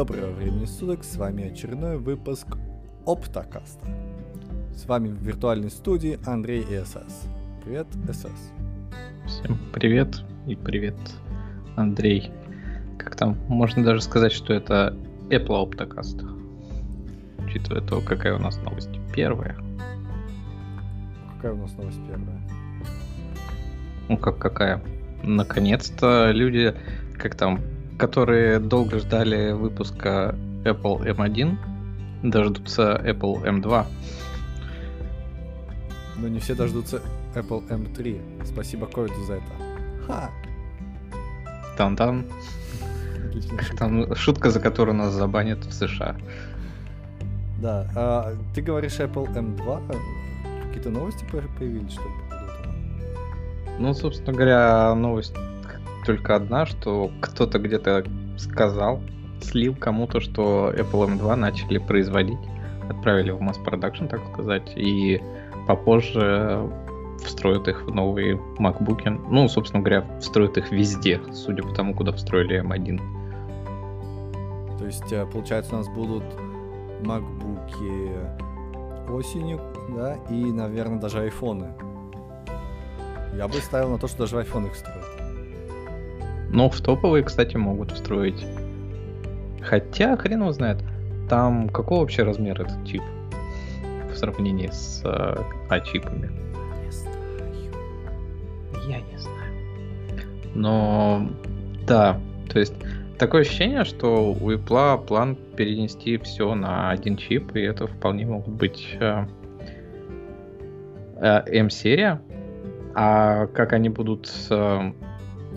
Доброго времени суток, с вами очередной выпуск Оптокаста. С вами в виртуальной студии Андрей и СС. Привет, СС. Всем привет и привет, Андрей. Как там, можно даже сказать, что это Apple Оптокаст. Учитывая то, какая у нас новость первая. Какая у нас новость первая? Ну как какая? Наконец-то люди, как там, которые долго ждали выпуска Apple M1, дождутся Apple M2. Но не все дождутся Apple M3. Спасибо ковиду за это. Ха! Шутка. там шутка, за которую нас забанят в США. Да, а, ты говоришь Apple M2. Какие-то новости по- появились, что ли? Ну, собственно говоря, новость только одна, что кто-то где-то сказал, слил кому-то, что Apple M2 начали производить, отправили в масс-продакшн, так сказать, и попозже встроят их в новые MacBook. Ну, собственно говоря, встроят их везде, судя по тому, куда встроили M1. То есть, э, получается, у нас будут макбуки осенью, да, и, наверное, даже айфоны. Я бы ставил на то, что даже в их строят. Но в топовые, кстати, могут встроить. Хотя, хрен его знает, там какого вообще размера этот чип в сравнении с э, А-чипами? Не знаю. Я не знаю. Но да, то есть такое ощущение, что у Apple план перенести все на один чип, и это вполне могут быть э, э, M-серия. А как они будут, э,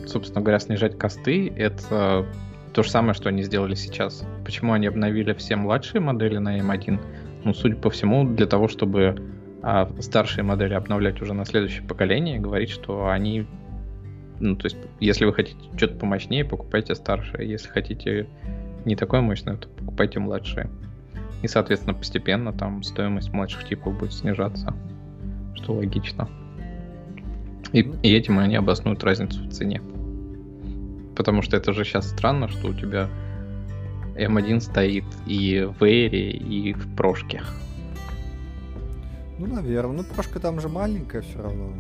собственно говоря, снижать косты, это то же самое, что они сделали сейчас. Почему они обновили все младшие модели на M1? Ну, судя по всему, для того, чтобы а старшие модели обновлять уже на следующее поколение, говорить, что они, ну, то есть, если вы хотите что-то помощнее, покупайте старшее, если хотите не такое мощное, то покупайте младшее. И, соответственно, постепенно там стоимость младших типов будет снижаться, что логично. И, и этим они обоснуют разницу в цене. Потому что это же сейчас странно, что у тебя M1 стоит и в Air, и в прошке. Ну, наверное. Ну, прошка там же маленькая все равно.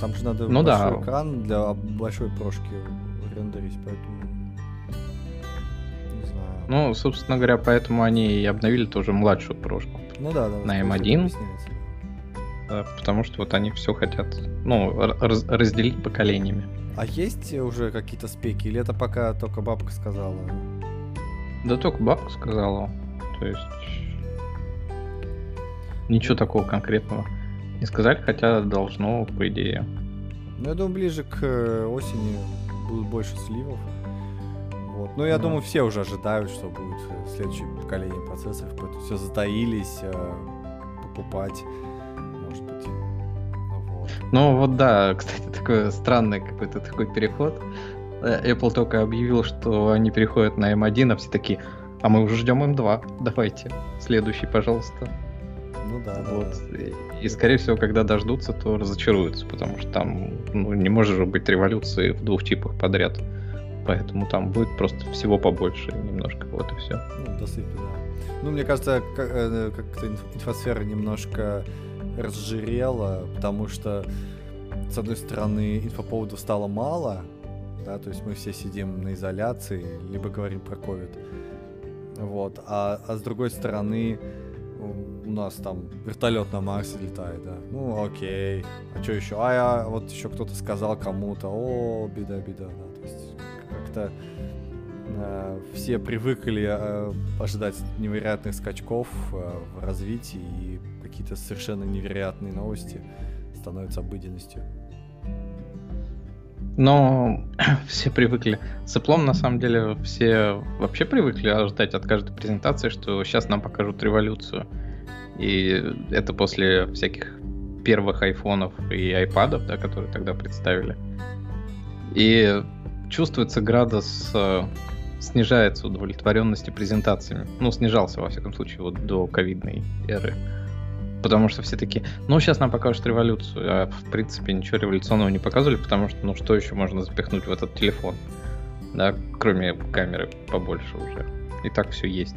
Там же надо Ну да. большой экран для большой прошки рендерить, поэтому... Не знаю. Ну, собственно говоря, поэтому они и обновили тоже младшую прошку. Ну да, да. на скорее всего, M1. это объясняется. Да, потому что вот они все хотят, ну, раз- разделить поколениями. А есть уже какие-то спеки, или это пока только бабка сказала? Да только бабка сказала. То есть ничего такого конкретного не сказали, хотя должно, по идее. Ну, я думаю, ближе к э, осени будут больше сливов. Вот. Ну, я Да. думаю, все уже ожидают, что будет э, следующее поколение процессоров, поэтому все затаились э, покупать. Ну вот да, кстати, такой странный какой-то такой переход. Э, Apple только объявил, что они переходят на M1, а все такие, а мы уже ждем M2, давайте, следующий, пожалуйста. Ну да, Вот. да. И, и, скорее всего, когда дождутся, то разочаруются, потому что там ну, не может же быть революции в двух типах подряд. Поэтому там будет просто всего побольше немножко, вот и все. Ну, досыпи, да. Ну, мне кажется, как- э, как-то инф- инфосфера немножко разжирела, потому что, с одной стороны, инфоповодов стало мало, да, то есть мы все сидим на изоляции, либо говорим про ковид. Вот. А, а с другой стороны, у- нас там вертолет на Марсе летает, да. Ну, окей. А что еще? А я, вот еще кто-то сказал кому-то, о, беда, беда, да. То есть как-то э, все привыкли э, ожидать невероятных скачков э, в развитии, какие-то совершенно невероятные новости становятся обыденностью. Но все привыкли. С Apple, на самом деле, все вообще привыкли ожидать от каждой презентации, что сейчас нам покажут революцию. И это после всяких первых айфонов и айпадов, да, которые тогда представили. И чувствуется градус, э, снижается удовлетворенности презентациями. Ну, снижался, во всяком случае, вот до ковидной эры. Потому что все такие, ну, сейчас нам покажут революцию. А, в принципе, ничего революционного не показывали, потому что, ну, что еще можно запихнуть в этот телефон? да, кроме камеры побольше уже. И так все есть.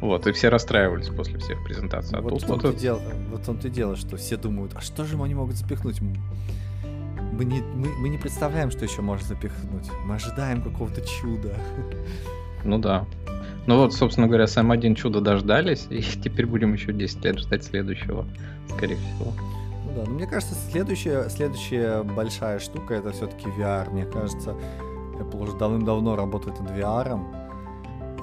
Вот, и все расстраивались после всех презентаций. А вот, тут том вот дело, вот в том-то и дело, что все думают, а что же они могут запихнуть? Мы не, мы, мы не представляем, что еще можно запихнуть. Мы ожидаем какого-то чуда. Ну да. Ну вот, собственно говоря, сам один чудо дождались, и теперь будем еще 10 лет ждать следующего, скорее всего. Ну да, но мне кажется, следующая, следующая большая штука это все-таки VR. Мне кажется, Apple уже давным-давно работает над VR,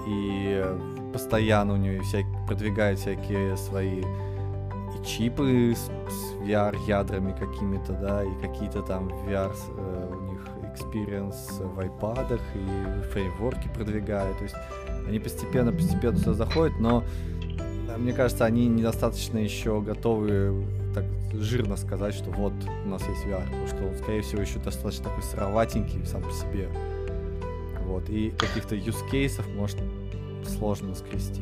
и постоянно у нее всякие, продвигает всякие свои и чипы с, с VR-ядрами какими-то, да, и какие-то там VR э, у них experience в iPad и фреймворки продвигают. То есть они постепенно-постепенно сюда заходят, но мне кажется, они недостаточно еще готовы так жирно сказать, что вот у нас есть VR, потому что он, скорее всего, еще достаточно такой сыроватенький сам по себе. Вот, и каких-то use кейсов может сложно скрести.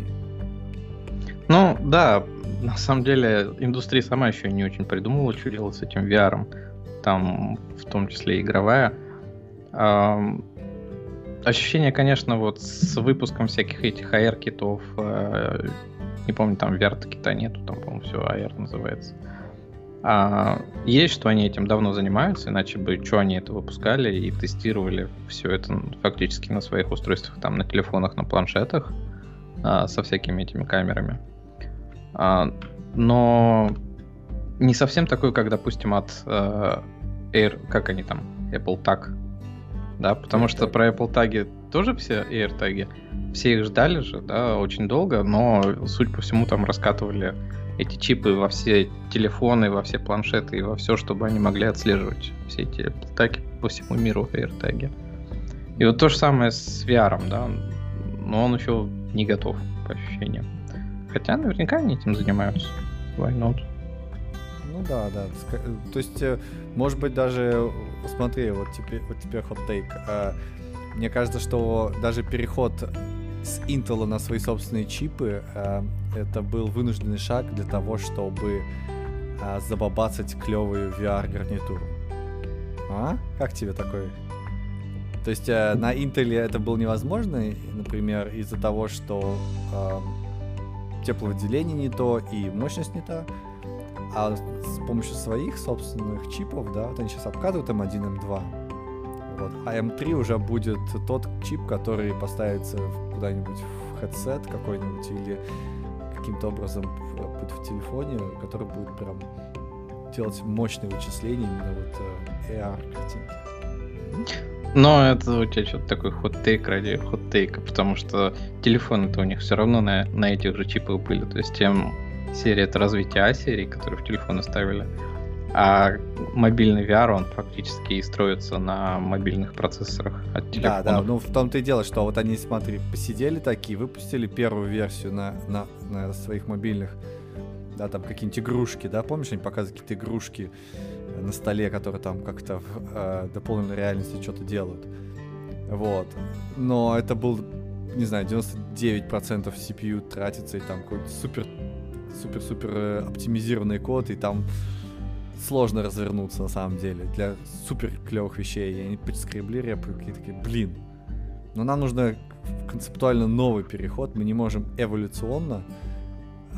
Ну, да, на самом деле индустрия сама еще не очень придумала, что делать с этим VR. Там в том числе игровая. Ощущение, конечно, вот с выпуском всяких этих AR-китов, э, не помню, там VR-кита нету, там, по-моему, все AR называется. А, есть, что они этим давно занимаются, иначе бы что они это выпускали и тестировали все это фактически на своих устройствах, там на телефонах, на планшетах а, со всякими этими камерами. А, но не совсем такой, как, допустим, от а, Air, как они там, Apple Tag, да, потому что про Apple Tag тоже все AirTag, все их ждали же, да, очень долго, но, суть по всему, там раскатывали эти чипы во все телефоны, во все планшеты и во все, чтобы они могли отслеживать все эти атаки по всему миру в AirTag. И вот то же самое с VR, да, но он еще не готов, по ощущениям. Хотя наверняка они этим занимаются. Why not? Да, да. То есть, э, может быть, даже, смотри, вот теперь, вот теперь hot take. А, мне кажется, что даже переход с Intel на свои собственные чипы, э, это был вынужденный шаг для того, чтобы э, забабацать клевую VR-гарнитуру. А? Как тебе такой? То есть э, на Intel это было невозможно, например, из-за того, что э, тепловыделение не то и мощность не та. А с помощью своих собственных чипов, да, вот они сейчас обкатывают M1, M2, вот. А M3 уже будет тот чип, который поставится куда-нибудь в headset какой-нибудь или каким-то образом будет в телефоне, который будет прям делать мощные вычисления именно вот э, AR картинки. Но это у тебя что-то такой хот-тейк ради хот-тейка, потому что телефоны-то у них все равно на, на этих же чипах были. То есть тем серия это развитие А-серии, которые в телефоны ставили. А мобильный VR, он фактически и строится на мобильных процессорах от телефона. Да, да, ну в том-то и дело, что вот они, смотри, посидели такие, выпустили первую версию на, на, на своих мобильных, да, там какие-нибудь игрушки, да, помнишь, они показывают какие-то игрушки на столе, которые там как-то в э, дополненной реальности что-то делают. Вот. Но это был, не знаю, 99% CPU тратится, и там какой-то супер супер-супер э, оптимизированный код, и там сложно развернуться на самом деле для супер клевых вещей. И они подскребли репу и такие, блин, но нам нужно концептуально новый переход. Мы не можем эволюционно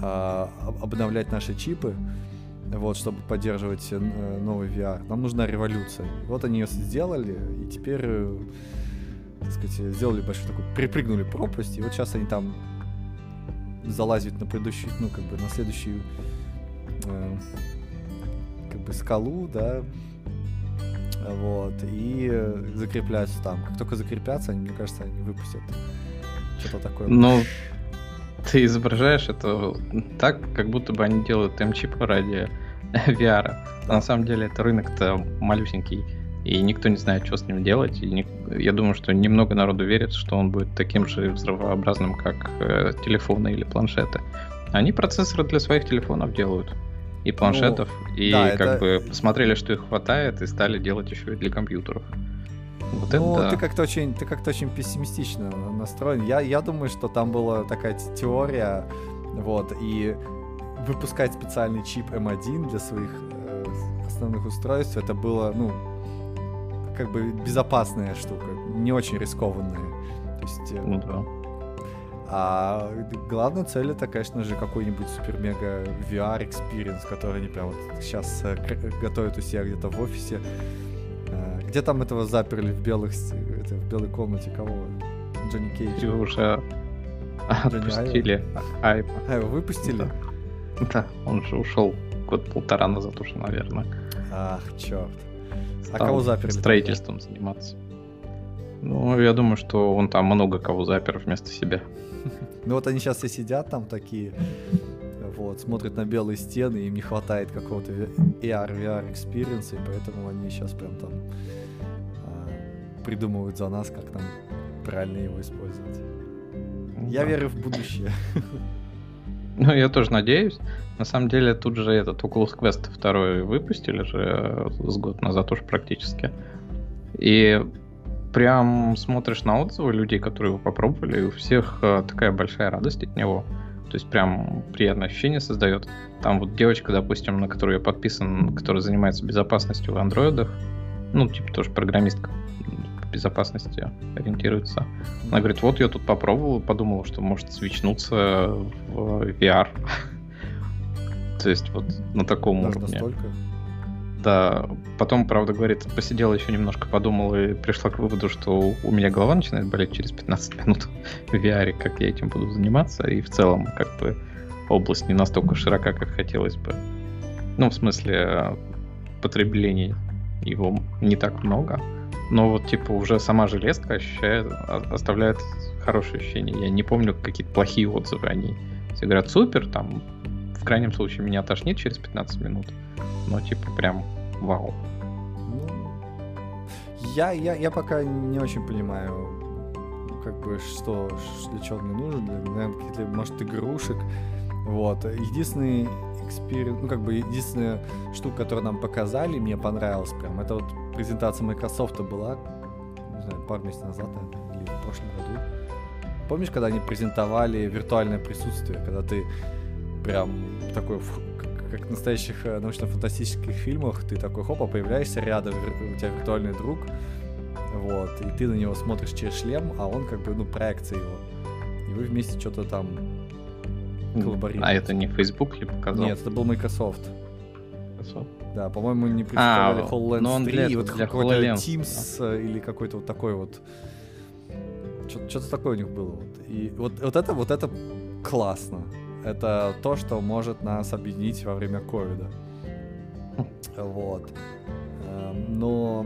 а, обновлять наши чипы, вот, чтобы поддерживать э, новый VR. Нам нужна революция. Вот они ее сделали, и теперь, э, так сказать, сделали большой такой, припрыгнули пропасть, и вот сейчас они там залазят на предыдущий, ну, как бы на следующую э, как бы скалу, да, вот, и закрепляются там. Как только закрепятся, они, мне кажется, они выпустят что-то такое. Ну, ты изображаешь это так, как будто бы они делают М-чипы ради VR. Да. На самом деле это рынок-то малюсенький, и никто не знает, что с ним делать. И не... я думаю, что немного народу верит, что он будет таким же взрывообразным, как э, телефоны или планшеты. Они процессоры для своих телефонов делают и планшетов, ну, и да, как это... бы посмотрели, что их хватает, и стали делать еще и для компьютеров. Вот ну, это ты как-то очень, ты как-то очень пессимистично настроен. Я, я думаю, что там была такая теория, вот, и выпускать специальный чип M1 для своих э, основных устройств, это было, ну, как бы безопасная штука, не очень рискованная. То есть, э, Ну да. а главная цель это, конечно же, какой-нибудь супер-мега VR experience, который они прям вот сейчас э, готовят у себя где-то в офисе. Э, Где там этого заперли в белых это, в белой комнате кого? Джонни Кейдж. И уже отпустили. А, его выпустили? Да, он же ушел год-полтора назад уже, наверное. Ах, черт. А кого заперли? Строительством заниматься. Ну, я думаю, что он там много кого запер вместо себя. Ну вот они сейчас все сидят там такие, вот, смотрят на белые стены, им не хватает какого-то AR, VR experience, и поэтому они сейчас прям там а, придумывают за нас, как нам правильно его использовать. Я Да. верю в будущее. Ну, я тоже надеюсь. На самом деле, тут же этот Oculus Quest второй выпустили же э, с год назад уж практически. И прям смотришь на отзывы людей, которые его попробовали, и у всех э, такая большая радость от него. То есть прям приятное ощущение создает. Там вот девочка, допустим, на которую я подписан, которая занимается безопасностью в андроидах, ну, типа тоже программистка безопасности ориентируется. Она говорит, вот я тут попробовала, подумала, что может свечнуться в VR. То есть вот на таком Даже уровне. настолько. Да, потом, правда, говорит, посидела еще немножко, подумала и пришла к выводу, что у меня голова начинает болеть через 15 минут в VR, как я этим буду заниматься, и в целом, как бы, область не настолько широка, как хотелось бы. Ну, в смысле, потребления его не так много, но вот, типа, уже сама железка ощущает, оставляет хорошее ощущение. Я не помню какие-то плохие отзывы о ней. Все говорят, супер, там, в крайнем случае, меня тошнит через 15 минут. Но, типа, прям вау. Ну, я, я, я пока не очень понимаю, как бы, что, для чего мне нужен, для, наверное, каких-то, может, игрушек. Вот. Единственный эксперимент, ну, как бы, единственная штука, которую нам показали, мне понравилась прям, это вот презентация Microsoft была, не знаю, пару месяцев назад, или в прошлом году. Помнишь, когда они презентовали виртуальное присутствие, когда ты прям такой, как, в настоящих э, научно-фантастических фильмах, ты такой, хопа, появляешься рядом, у тебя виртуальный друг, вот, и ты на него смотришь через шлем, а он как бы, ну, проекция его. И вы вместе что-то там коллаборируете. А это не Facebook ли показал? Нет, это был Microsoft. Microsoft. Да, по-моему, не представляли А, HoloLens ну он 3, для и вот какой-то Teams э, или какой-то вот такой вот. Что-то такое у них было. Вот. И вот, вот это вот это классно. Это то, что может нас объединить во время ковида. Вот. Эм, Но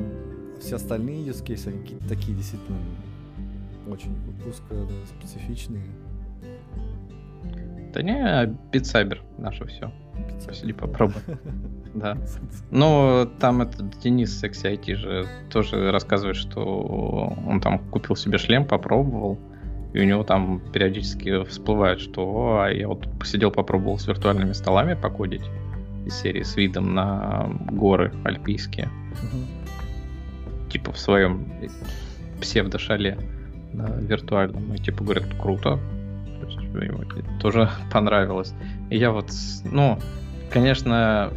все остальные use cases, они какие-то такие действительно очень узко специфичные. Да не, Saber наше все. Посиди, попробуй. Да. Ну, там этот Денис Секси IT же тоже рассказывает, что он там купил себе шлем, попробовал, и у него там периодически всплывает, что «О, а я вот посидел, попробовал с виртуальными столами покодить из серии с видом на горы альпийские, Мгм. типа в своем псевдо-шале да, виртуальном, и типа говорят, круто, То есть ему тоже понравилось. И я вот, ну, конечно,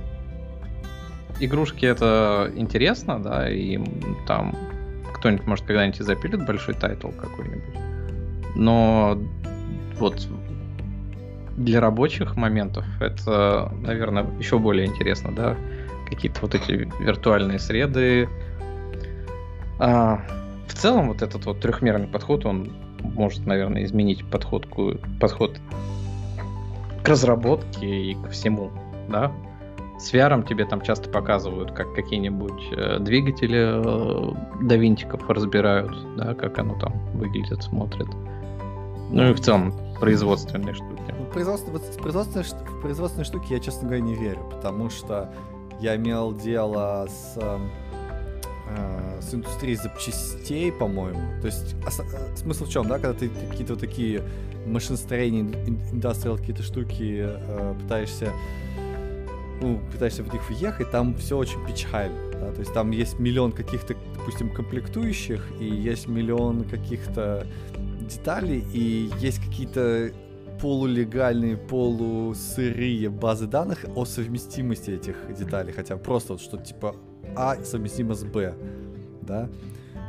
игрушки это интересно, да, и там кто-нибудь, может, когда-нибудь и запилит большой title какой-нибудь. Но вот для рабочих моментов это, наверное, еще более интересно, да, какие-то вот эти виртуальные среды. А, в целом вот этот вот трехмерный подход, он может, наверное, изменить подходку, подход к разработке и ко всему, да. С VR тебе там часто показывают, как какие-нибудь э, двигатели э, до винтиков разбирают, да, как оно там выглядит, смотрит. Ну и в целом производственные штуки. Ну, производство- производственные, производственные штуки я, честно говоря, не верю, потому что я имел дело с, эм, э, с индустрией запчастей, по-моему. То есть э, смысл в чем, да, когда ты какие-то вот такие машиностроения, ин- индустриал какие-то штуки э, пытаешься ну, пытаешься в них въехать, там все очень печально. да, То есть там есть миллион каких-то, допустим, комплектующих, и есть миллион каких-то деталей, и есть какие-то полулегальные, полусырые базы данных о совместимости этих деталей, хотя просто вот что типа А совместимо с Б. да,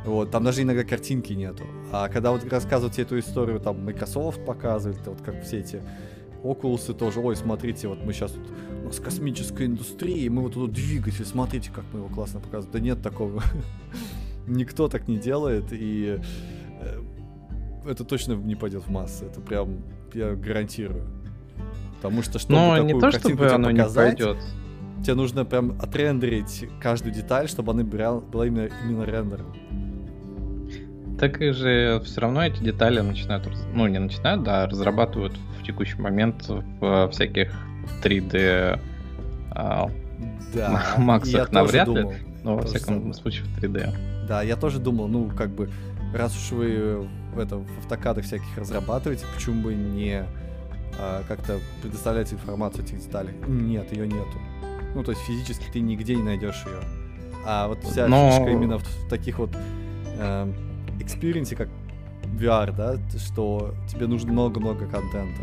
вот, там даже иногда картинки нету. А когда вот рассказывать эту историю, там, Microsoft показывает, вот как все эти Oculus тоже, ой, смотрите, вот мы сейчас тут, у нас космическая индустрия, мы вот тут двигатель, смотрите, как мы его классно показываем. Да нет такого. Никто так не делает, и э, это точно не пойдет в массы. Это прям, я гарантирую. Потому что, чтобы Но такую не то, картинку чтобы тебе оно не показать, пойдет. тебе нужно прям отрендерить каждую деталь, чтобы она была, именно, именно рендером. Так и же все равно эти детали начинают, ну не начинают, да, разрабатывают в текущий момент в всяких 3D, а, Да. Маках навряд ли, думал. ну во всяком самое. случае в 3D. Да, я тоже думал, ну, как бы, раз уж вы в, это, в автокадах всяких разрабатываете, почему бы не а, как-то предоставлять информацию о этих деталях? Нет, ее нету. Ну, то есть физически ты нигде не найдешь ее. А вот вся Но- фишка именно в, в таких вот эм, experience, как VR, да, что тебе нужно много-много контента.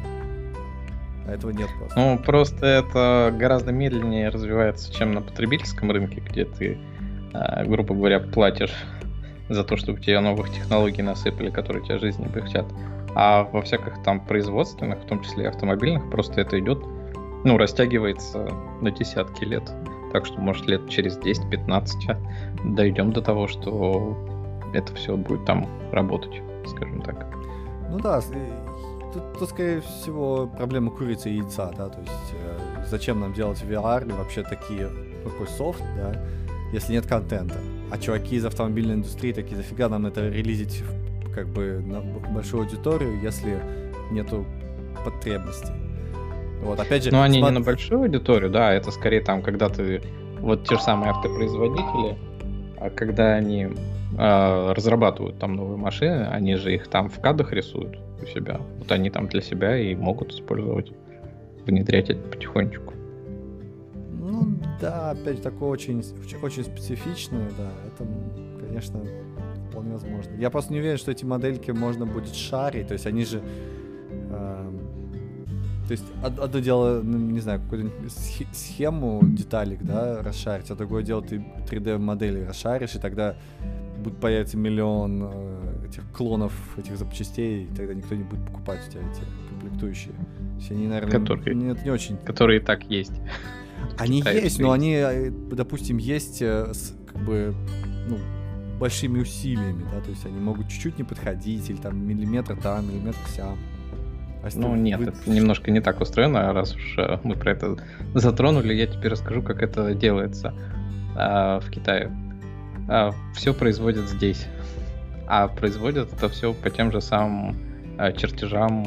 А этого нет просто. Ну, просто это гораздо медленнее развивается, чем на потребительском рынке, где ты, а, грубо говоря, платишь за то, чтобы тебе новых технологий насыпали, которые тебе жизнь облегчат. А во всяких там производственных, в том числе и автомобильных, просто это идет, ну, растягивается на десятки лет. Так что, может, лет через 10-15 дойдем до того, что это все будет там работать, скажем так. Ну да, и тут, тут, скорее всего, проблема курицы и яйца, да, то есть э, зачем нам делать VR или вообще такие, такой софт, да, если нет контента. А чуваки из автомобильной индустрии такие, зафига нам это релизить как бы на большую аудиторию, если нету потребностей. Вот, опять же, Ну, они не смо- на большую аудиторию, да, это скорее там, когда ты... Вот те же самые автопроизводители, а когда они а, разрабатывают там новые машины, они же их там в кадах рисуют у себя. Вот они там для себя и могут использовать, внедрять это потихонечку. Ну да, опять такое очень, очень- специфичное, да, это, конечно, вполне возможно. Я просто не уверен, что эти модельки можно будет шарить, то есть они же... эм, то есть од- одно дело, ну, не знаю, какую-то схе- схему деталек, да, расшарить, а другое дело ты 3D-модели расшаришь, и тогда будет появиться миллион э, этих клонов этих запчастей, и тогда никто не будет покупать у тебя эти комплектующие. То есть они, наверное, Которые- нет, не очень Которые и так есть. Они Китае есть, но они, э, допустим, есть э, с как бы ну, большими усилиями, да, то есть они могут чуть-чуть не подходить, или там миллиметр там, миллиметр сям. А Ну нет, вы- это немножко не так устроено, а раз уж э, мы про это затронули, я теперь расскажу, как это делается а, в Китае. все производят здесь, а производят это все по тем же самым а, чертежам,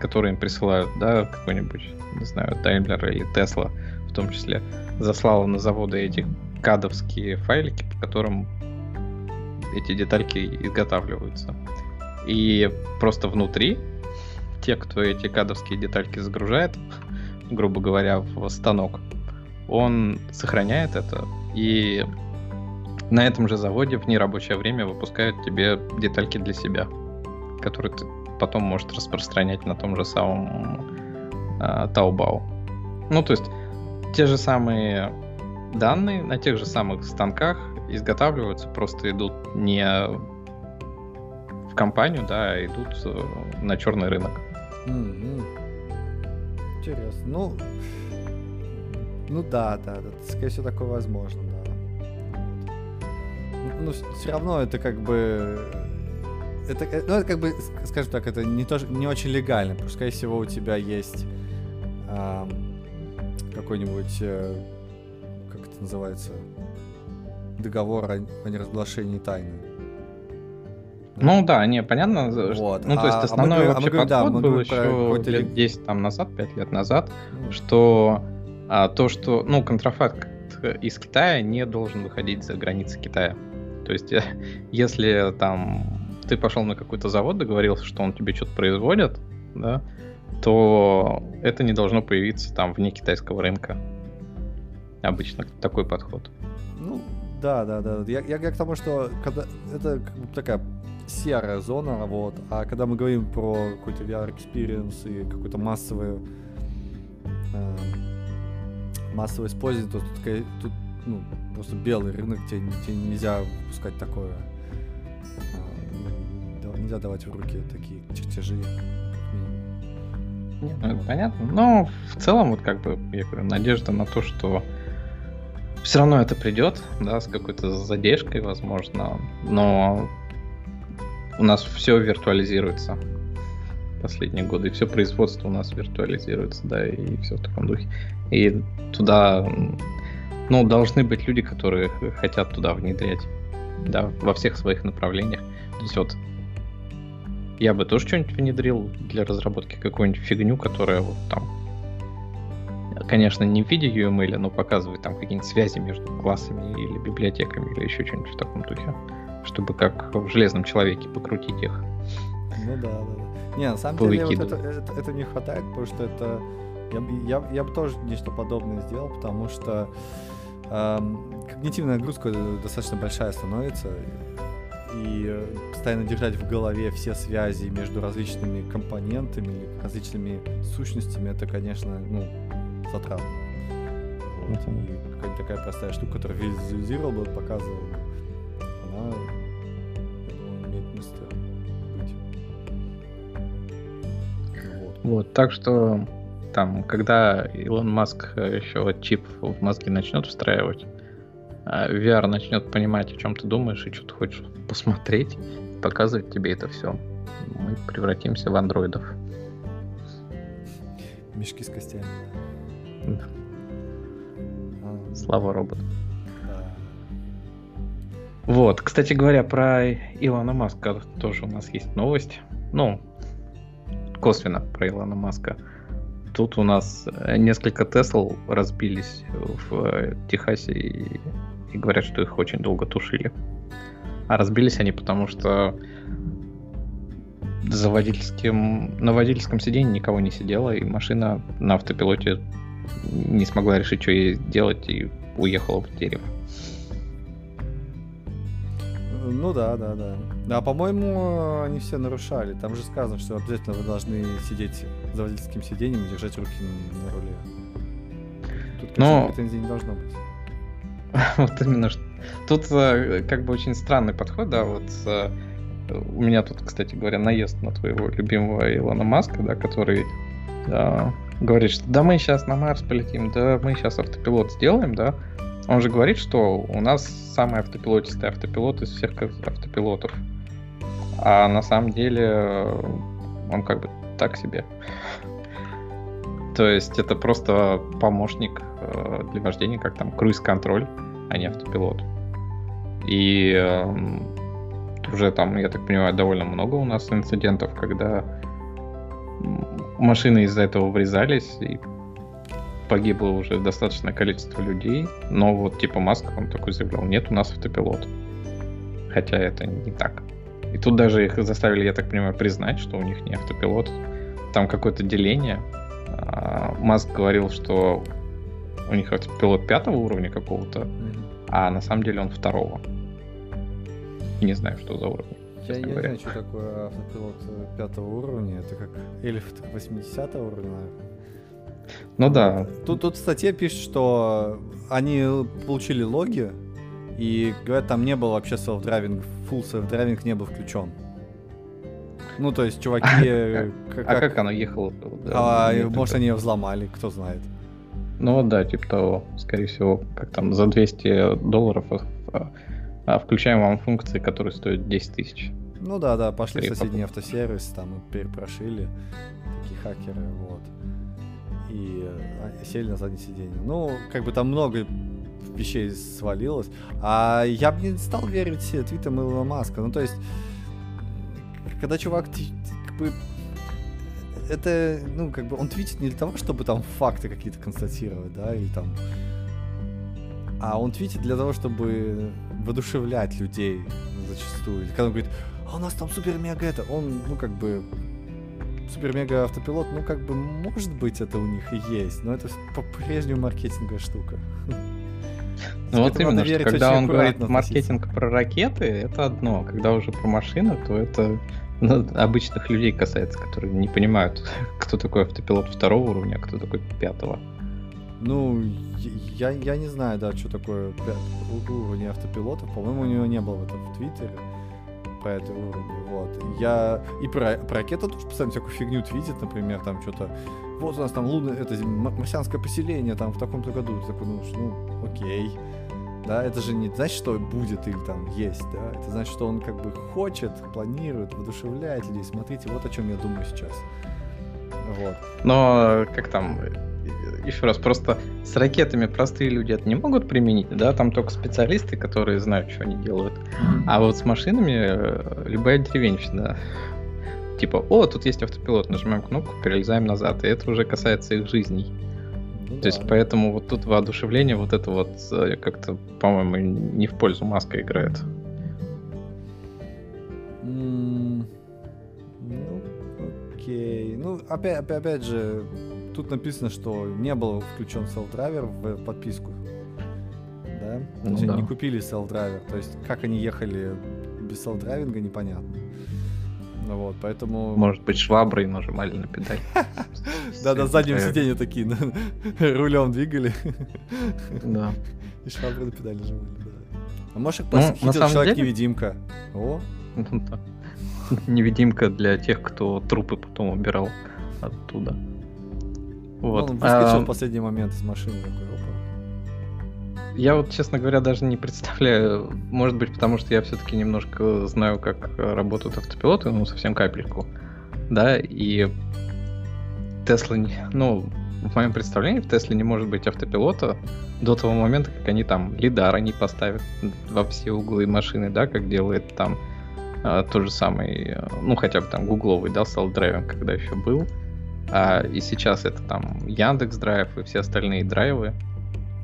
которые им присылают, да, какой-нибудь, не знаю, Daimler или Tesla в том числе, заслала на заводы эти кадовские файлики, по которым эти детальки изготавливаются. И просто внутри те, кто эти кадовские детальки загружает, грубо говоря, в станок, он сохраняет это и на этом же заводе в нерабочее время выпускают тебе детальки для себя, которые ты потом можешь распространять на том же самом Taobao. Ну, то есть те же самые данные на тех же самых станках изготавливаются, просто идут не в компанию, да, а идут э, на черный рынок. Мгм. Интересно. Ну, ну да, да, да, скорее всего, такое возможно, да. Ну, все равно это как бы... Это, э, ну, это как бы, ск- скажем так, это не, тоже, не очень легально, потому что, скорее всего, у тебя есть ам, какой-нибудь, э, как это называется, договор о, о неразглашении тайны. Ну да, не, понятно. Вот, Ну, то есть а- а мы основной а мы вообще говорим, да, подход мы был еще лет ли- 10 там назад, 5 лет назад, Ну, что а, то, что, ну, контрафакт из Китая не должен выходить за границы Китая. То есть, э, если там ты пошел на какой-то завод, договорился, что он тебе что-то производит, да, то это не должно появиться там вне китайского рынка. Обычно такой подход. Ну, да, да, да. Я, я, я к тому, что когда это как бы такая серая зона, вот, а когда мы говорим про какой-то VR-experience и какой-то массовый, э, массовое использование, то тут, тут ну, просто белый рынок, тебе, тебе нельзя выпускать такое. А, нельзя давать в руки такие чертежи. Не, ну это понятно. Но в целом, вот как бы, я говорю, надежда на то, что все равно это придет, да, с какой-то задержкой, возможно, но у нас все виртуализируется последние годы, и все производство у нас виртуализируется, да, и все в таком духе. И туда, ну, должны быть люди, которые хотят туда внедрять, да, во всех своих направлениях. То есть вот я бы тоже что-нибудь внедрил для разработки, какую-нибудь фигню, которая вот там, конечно, не в виде UML, но показывает там какие-нибудь связи между классами или библиотеками или еще что-нибудь в таком духе, чтобы как в Железном Человеке покрутить их. Ну да, да, да. Не, на самом деле вот это, это, это не хватает, потому что это... Я, я, я бы тоже нечто подобное сделал, потому что эм, когнитивная нагрузка достаточно большая становится, и э, постоянно держать в голове все связи между различными компонентами, различными сущностями, это, конечно, ну, затратно. Вот. И какая-то такая простая штука, которая визуализировал бы, показывал бы, она, я думаю, имеет место быть. Вот. вот, так что там, когда Илон Маск еще чип в мозги начнет встраивать, VR начнет понимать, о чем ты думаешь и что ты хочешь посмотреть, показывать тебе это все. Мы превратимся в андроидов. Мешки с костями. Да. А. Слава роботу. Да. Вот, кстати говоря, про Илона Маска тоже у нас есть новость. Ну, косвенно про Илона Маска. Тут у нас несколько Тесл разбились в Техасе и и говорят, что их очень долго тушили. А разбились они потому, что за водительским, на водительском сиденье никого не сидело, и машина на автопилоте не смогла решить, что ей делать, и уехала в дерево. Ну да, да, да. Да, по-моему, они все нарушали. Там же сказано, что обязательно вы должны сидеть за водительским сиденьем и держать руки на руле. Тут Но... претензий не должно быть. вот именно. Тут э, как бы очень странный подход, да, вот э, у меня тут, кстати говоря, наезд на твоего любимого Илона Маска, да, который да, говорит, что да мы сейчас на Марс полетим, да мы сейчас автопилот сделаем, да. Он же говорит, что у нас самый автопилотистый автопилот из всех автопилотов. А на самом деле э, он как бы так себе. То есть это просто помощник э, для вождения, как там круиз-контроль, а не автопилот. И э, уже там, я так понимаю, довольно много у нас инцидентов, когда машины из-за этого врезались, и погибло уже достаточное количество людей, но вот типа Маск, он такой заявлял, нет, у нас автопилот. Хотя это не так. И тут даже их заставили, я так понимаю, признать, что у них не автопилот. Там какое-то деление, а, Маск говорил, что у них пилот пятого уровня какого-то, mm-hmm. а на самом деле он второго. Не знаю, что за уровень. Я, я не знаю, что такое автопилот пятого уровня. Это как эльф 80 уровня, наверное. Ну да. Тут, тут в статье пишет, что они получили логи, и говорят, там не было вообще self-driving, full self-driving не был включен. Ну, то есть, чуваки... А как, а как оно ехало? А, может, они ее взломали, кто знает. Ну да, типа того. Скорее всего, как там за 200 долларов а, а, включаем вам функции, которые стоят 10 тысяч. Ну да, да, пошли в соседний автосервис, там и перепрошили такие хакеры, вот. И а, сели на заднее сиденье. Ну, как бы там много вещей свалилось. А я бы не стал верить твитам Илона Маска. Ну, то есть, когда чувак как бы это, ну, как бы он твитит не для того, чтобы там факты какие-то констатировать, да, или там... А он твитит для того, чтобы воодушевлять людей зачастую. Когда он говорит, а у нас там супер-мега это, он, ну, как бы, супер-мега автопилот, ну, как бы, может быть, это у них и есть, но это по-прежнему маркетинговая штука. Ну вот именно, что когда он говорит маркетинг про ракеты, это одно. Когда уже про машины, то это ну, обычных людей касается, которые не понимают, кто такой автопилот второго уровня, а кто такой пятого. Ну, я, я не знаю, да, что такое уровень автопилота. По-моему, у него не было в этом в Твиттере про это уровень. Вот. Я и про, про ракету тоже постоянно всякую фигню твитит, например, там что-то. Вот у нас там лунное, это марсианское поселение там в таком-то году. Ты такой, ну, ну, окей. Да, это же не значит, что будет или там есть, да. Это значит, что он как бы хочет, планирует, воодушевляет людей. Смотрите, вот о чем я думаю сейчас. Вот. Но как там, еще раз, просто с ракетами простые люди это не могут применить, да, там только специалисты, которые знают, что они делают. А вот с машинами э, любая деревенщина. Типа, о, тут есть автопилот, нажимаем кнопку, перелезаем назад, и это уже касается их жизней. Ну, То да. есть поэтому вот тут воодушевление вот это вот э, как-то, по-моему, не в пользу Маска играет. Mm, ну, окей. Ну, опять, опять, опять же, тут написано, что не был включен селф-драйвер в подписку. Да? То есть ну, они не купили селф-драйвер. То есть как они ехали без селф-драйвинга, непонятно. Ну вот, поэтому... Может быть, шваброй нажимали на педаль. Да, на заднем сиденье такие, рулем двигали. Да. И шваброй на педаль нажимали, да. А может, их похитил человек-невидимка. О! Ну невидимка для тех, кто трупы потом убирал оттуда. Вот. Он выскочил а... в последний момент из машины такой. Я вот, честно говоря, даже не представляю, может быть, потому что я все-таки немножко знаю, как работают автопилоты, ну, совсем капельку, да, и Тесла, не, ну, в моем представлении в Тесле не может быть автопилота до того момента, как они там лидар они поставят во все углы машины, да, как делает там а, тот же самый, ну, хотя бы там гугловый, да, self-driving, когда еще был, а, и сейчас это там Яндекс Драйв и все остальные драйвы.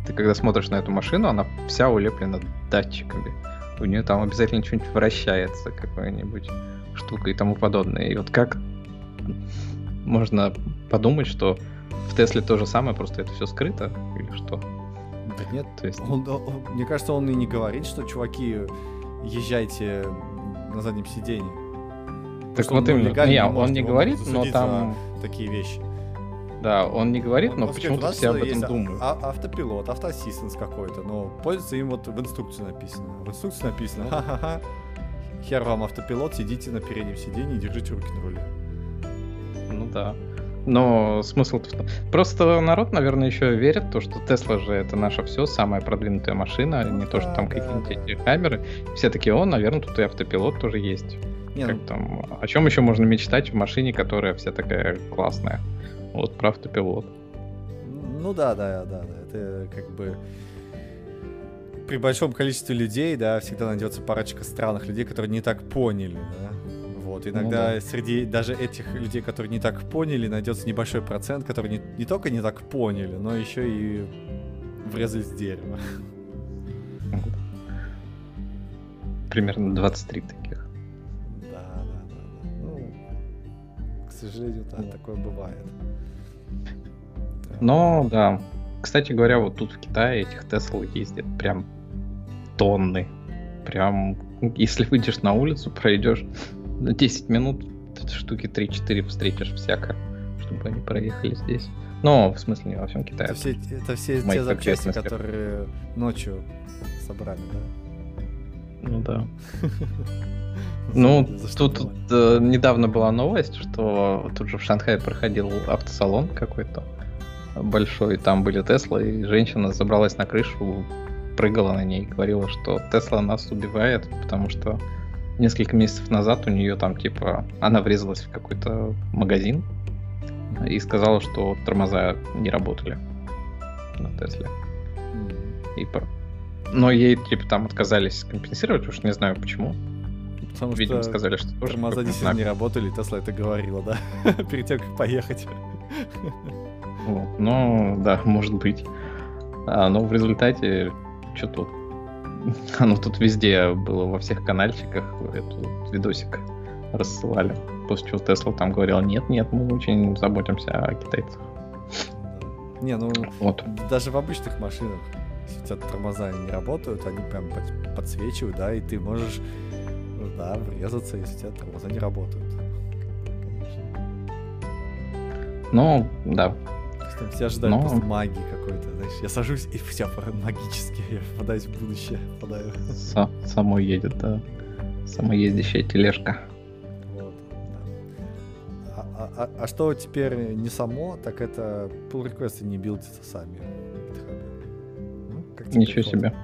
Ты когда смотришь на эту машину, она вся улеплена датчиками. У нее там обязательно что-нибудь вращается, какая-нибудь штука и тому подобное. И вот как можно подумать, что в Тесле то же самое, просто это все скрыто или что? Да нет, то есть... Он, он, мне кажется, он и не говорит, что, чуваки, езжайте на заднем сиденье. Так вот именно. Не, не он не говорит, но там... Такие вещи. Да, он не говорит, но почему-то все об этом думают. А- автопилот, автоассистенс какой-то, но пользуется им вот в инструкции написано. В инструкции написано, ха-ха-ха, хер вам автопилот, сидите на переднем сиденье и держите руки на руле. Ну да. Но смысл в том... Просто народ, наверное, еще верит в то, что Тесла же это наше все, самая продвинутая машина, не то, что там какие-нибудь эти камеры. Все таки он, наверное, тут и автопилот тоже есть. Не, как ну... там, о чем еще можно мечтать в машине, которая вся такая классная? Вот про автопилот. Ну да, да, да, да. Это как бы при большом количестве людей, да, всегда найдется парочка странных людей, которые не так поняли, да. Вот, иногда ну, да. среди даже этих людей, которые не так поняли, найдется небольшой процент, которые не, не только не так поняли, но еще и врезались в дерево. Примерно 23 таких. Сожалению, да, такое бывает. Но, да. Кстати говоря, вот тут в Китае этих Тесл ездит прям тонны. Прям, если выйдешь на улицу, пройдешь 10 минут, штуки 3-4 встретишь всяко, чтобы они проехали здесь. Но, в смысле, не во всем Китае. Это все, это все те запчасти, которые ночью собрали, да? Ну да. Ну, тут э, недавно была новость, что тут же в Шанхае проходил автосалон какой-то большой, там были Тесла, и женщина забралась на крышу, прыгала на ней и говорила, что Тесла нас убивает, потому что несколько месяцев назад у нее там типа она врезалась в какой-то магазин и сказала, что тормоза не работали на Тесле. И но ей типа там отказались компенсировать, уж не знаю почему. Потому Видимо, что сказали, что тоже тормоза действительно не работали, Тесла это говорила, да? Перед тем, как поехать. Вот. Ну, да, может быть. А, но в результате, что тут? Оно тут везде было, во всех канальчиках, этот видосик рассылали. После чего Тесла там говорил, нет, нет, мы очень заботимся о китайцах. Не, ну, вот. даже в обычных машинах, если у тебя тормоза не работают, они прям подсвечивают, да, и ты можешь да, врезаться, если у тебя тормоза не работают. Конечно. Ну, да. Там все ожидают Но... просто магии какой-то, знаешь. Я сажусь, и все магически, я попадаюсь в будущее, попадаю. Само едет, да. Самоездящая тележка. Вот, да. а, а, а что теперь не само, так это pull реквесты не билдятся сами ну, Ничего себе.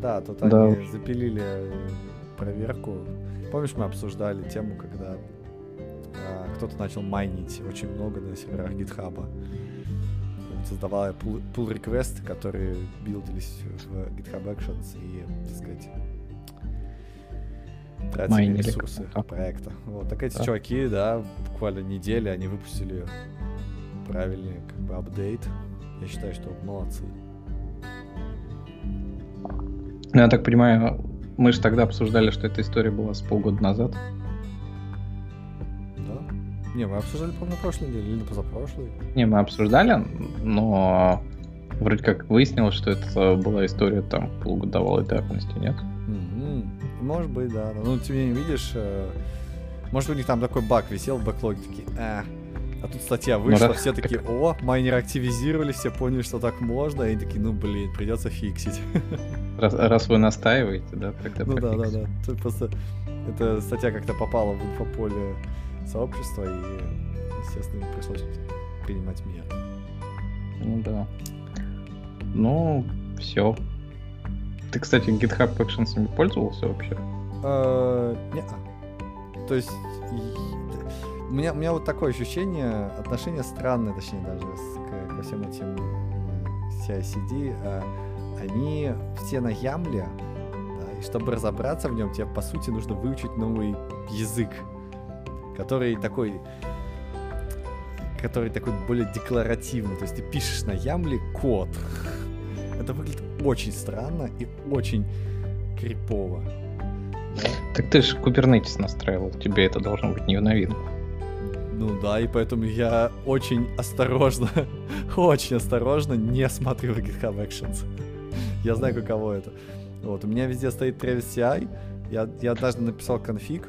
Да, тут да. они запилили проверку. Помнишь, мы обсуждали тему, когда а, кто-то начал майнить очень много на серверах гитхаба создавая pull реквесты которые билдились в GitHub Actions и, так сказать, тратили Майнили ресурсы проекта. Вот, так эти да. чуваки, да, буквально недели они выпустили правильный как бы апдейт. Я считаю, что молодцы. Ну, я так понимаю, мы же тогда обсуждали, что эта история была с полгода назад. Не, мы обсуждали, по-моему, на прошлой неделе или на позапрошлой. Не, мы обсуждали, но вроде как выяснилось, что это была история там полугодовалой давности, нет? Mm-hmm. Может быть, да. Ну, ты не видишь, э, может, у них там такой баг висел в бэклоге, такие, а, а тут статья вышла, ну, да. все такие, о, майнеры активизировались, все поняли, что так можно, и они такие, ну, блин, придется фиксить. Раз, раз вы настаиваете, да, тогда Ну да, да, да. Тут просто эта статья как-то попала в инфополе сообщества, и, естественно, пришлось принимать меры. Ну да. Ну, все. Ты, кстати, GitHub Actions пользовался вообще? Uh, не То есть у меня, у меня вот такое ощущение, отношение странное, точнее даже, с, к, ко всем этим CI-CD. А, они все на ямле, да, и чтобы разобраться в нем, тебе, по сути, нужно выучить новый язык который такой который такой более декларативный. То есть ты пишешь на Ямле код. Это выглядит очень странно и очень крипово. Так ты же Kubernetes настраивал, тебе это должно быть не в новинку. Ну да, и поэтому я очень осторожно, очень осторожно не смотрю в GitHub Actions. я знаю, каково это. Вот, у меня везде стоит Travis CI. Я, я однажды написал конфиг,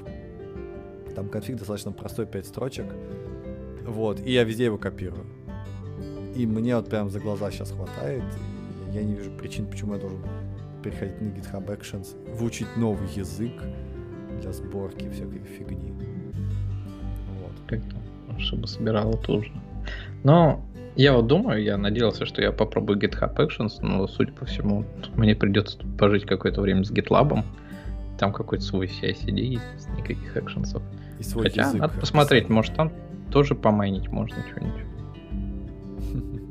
там конфиг достаточно простой, 5 строчек. Вот, и я везде его копирую. И мне вот прям за глаза сейчас хватает. Я не вижу причин, почему я должен переходить на GitHub Actions, выучить новый язык для сборки всякой фигни. Чтобы собирало тоже. Но я вот думаю, я надеялся, что я попробую GitHub Actions, но, судя по всему, мне придется пожить какое-то время с GitLab. Там какой-то свой CI-CD есть, никаких экшенсов. И свой Хотя, язык. надо посмотреть, может там тоже помайнить можно что-нибудь.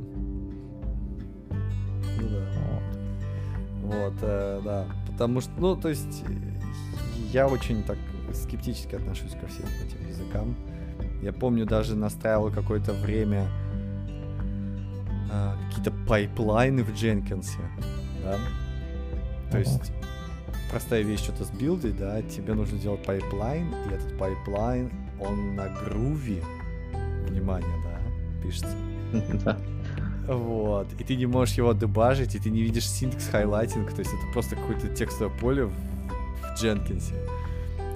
Вот, э, да. Потому что, ну, то есть, я очень так скептически отношусь ко всем этим языкам. Я помню, даже настраивал какое-то время э, какие-то пайплайны в Jenkins'е, да. То есть простая вещь что-то сбилдить, да, тебе нужно сделать пайплайн, и этот пайплайн, он на Groovy, внимание, да, пишется. Вот. И ты не можешь его дебажить, и ты не видишь syntax highlighting, то есть это просто какое-то текстовое поле в, в Jenkins.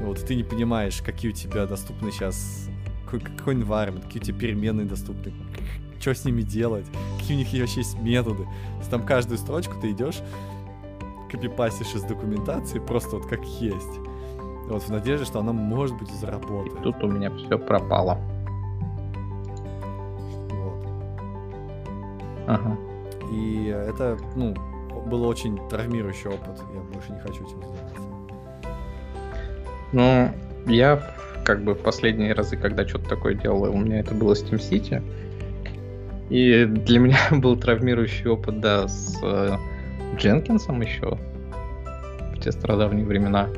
Вот, и ты не понимаешь, какие у тебя доступны сейчас, какой, какой environment, какие у тебя переменные доступны, что с ними делать, какие у них вообще есть методы. То есть там каждую строчку ты идешь, копипастишь из документации просто вот как есть. Вот в надежде, что она может быть заработает. И тут у меня все пропало. Вот. Ага. И это, ну, был очень травмирующий опыт. Я больше не хочу этим заниматься. Ну, я как бы последние разы, когда что-то такое делал, у меня это было с Team City. И для меня был травмирующий опыт, да, с э, Дженкинсом еще в те страдавние времена.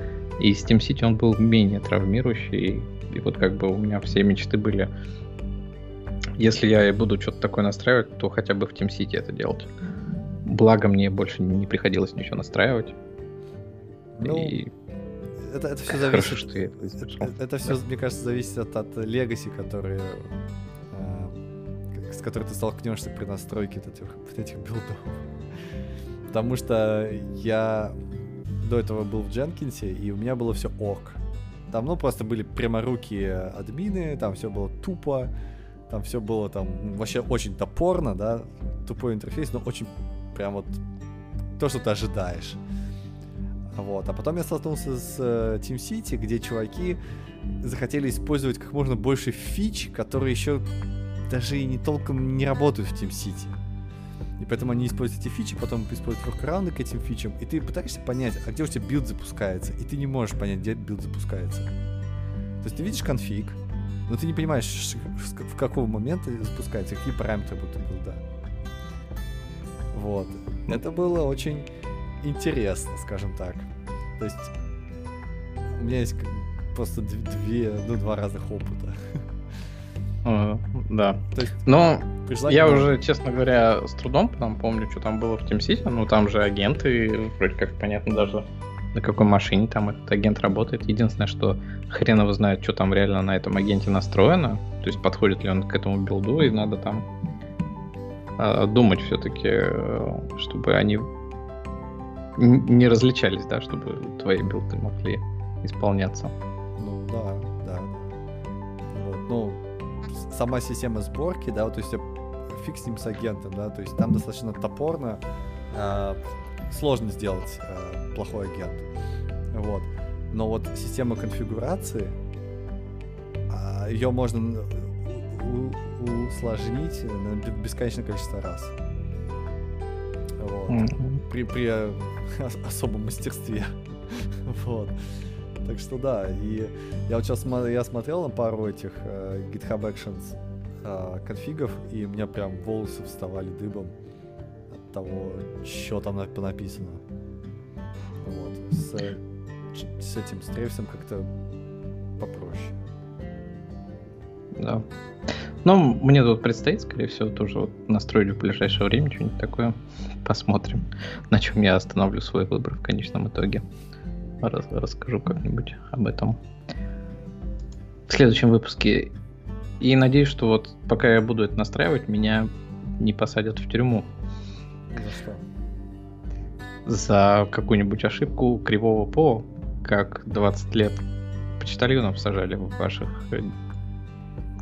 И с Team City он был менее травмирующий. И вот как бы у меня все мечты были, если я и буду что-то такое настраивать, то хотя бы в Team City это делать. Благо мне больше не приходилось ничего настраивать. Ну, и это, это все зависит. Хорошо, что я это, это, это все, мне кажется, зависит от, от легаси, которые э, с которой ты столкнешься при настройке этих, этих билдов. Потому что я до этого был в Дженкинсе, и у меня было все ок. Там, ну, просто были пряморукие админы, там все было тупо, там все было там вообще очень топорно, да, тупой интерфейс, но очень прям вот то, что ты ожидаешь. Вот. А потом я столкнулся с э, Team City, где чуваки захотели использовать как можно больше фич, которые еще даже и не толком не работают в Team City. И поэтому они используют эти фичи, потом используют workaround'ы к этим фичам, и ты пытаешься понять, а где у тебя билд запускается, и ты не можешь понять, где билд запускается. То есть ты видишь конфиг, но ты не понимаешь, в какого момента запускается, какие параметры будут у билда. Вот. Это было очень интересно, скажем так. То есть у меня есть просто две, ну, два разных опыта. Uh, да. То есть, Но я уже, честно говоря, с трудом там помню, что там было в Team City. Ну, там же агенты, вроде как понятно даже на какой машине там этот агент работает. Единственное, что хрен его знает, что там реально на этом агенте настроено. То есть подходит ли он к этому билду, и надо там э, думать все-таки, чтобы они не различались, да, чтобы твои билды могли исполняться. Ну да, да. Вот, ну, сама система сборки, да, вот, то есть фиг с ним с агентом, да, то есть там достаточно топорно, э, сложно сделать э, плохой агент. Вот. Но вот система конфигурации, э, ее можно усложнить на бесконечное количество раз. Вот. Mm-hmm. При, при особом мастерстве. вот. Так что да, и я вот сейчас я смотрел на пару этих э, GitHub Actions э, конфигов, и у меня прям волосы вставали дыбом от того, что там написано. Вот. С, с этим, с как-то попроще. Да. Но мне тут предстоит, скорее всего, тоже вот настроить в ближайшее время что-нибудь такое. Посмотрим, на чем я остановлю свой выбор в конечном итоге. Раз, расскажу как-нибудь об этом в следующем выпуске. И надеюсь, что вот пока я буду это настраивать, меня не посадят в тюрьму. За что? За какую-нибудь ошибку кривого ПО, как 20 лет почтальонов сажали в ваших э,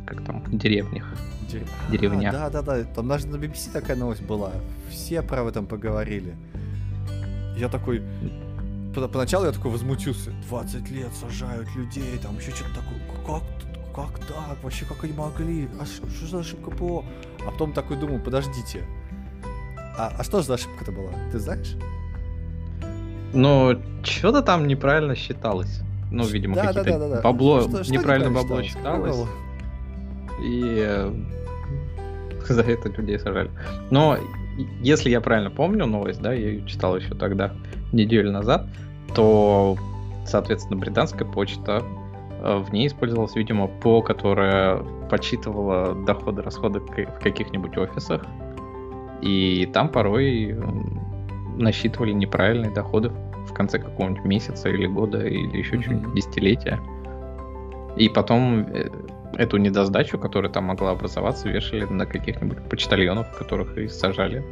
как там, деревнях. Дерев... Деревня. А, да, да, да. Там даже на BBC такая новость была. Все про этом поговорили. Я такой... Поначалу я такой возмутился. 20 лет сажают людей, там еще что-то такое. Как, как так? Вообще, как они могли? А что за ошибка ПО? А потом такой думаю, подождите. А, а что за ошибка-то была? Ты знаешь? Ну, что-то там неправильно считалось. Ну, видимо, да, какие-то да, да, да, бабло, что, что неправильно бабло считалось. считалось и э, за это людей сажали. Но если я правильно помню новость, да, я ее читал еще тогда, неделю назад, то, соответственно, британская почта э, в ней использовалась, видимо, ПО, которая подсчитывала доходы, расходы в каких-нибудь офисах, и там порой насчитывали неправильные доходы в конце какого-нибудь месяца или года, или еще mm-hmm. чуть-нибудь десятилетия. И потом э, эту недосдачу, которая там могла образоваться, вешали на каких-нибудь почтальонов, которых и сажали.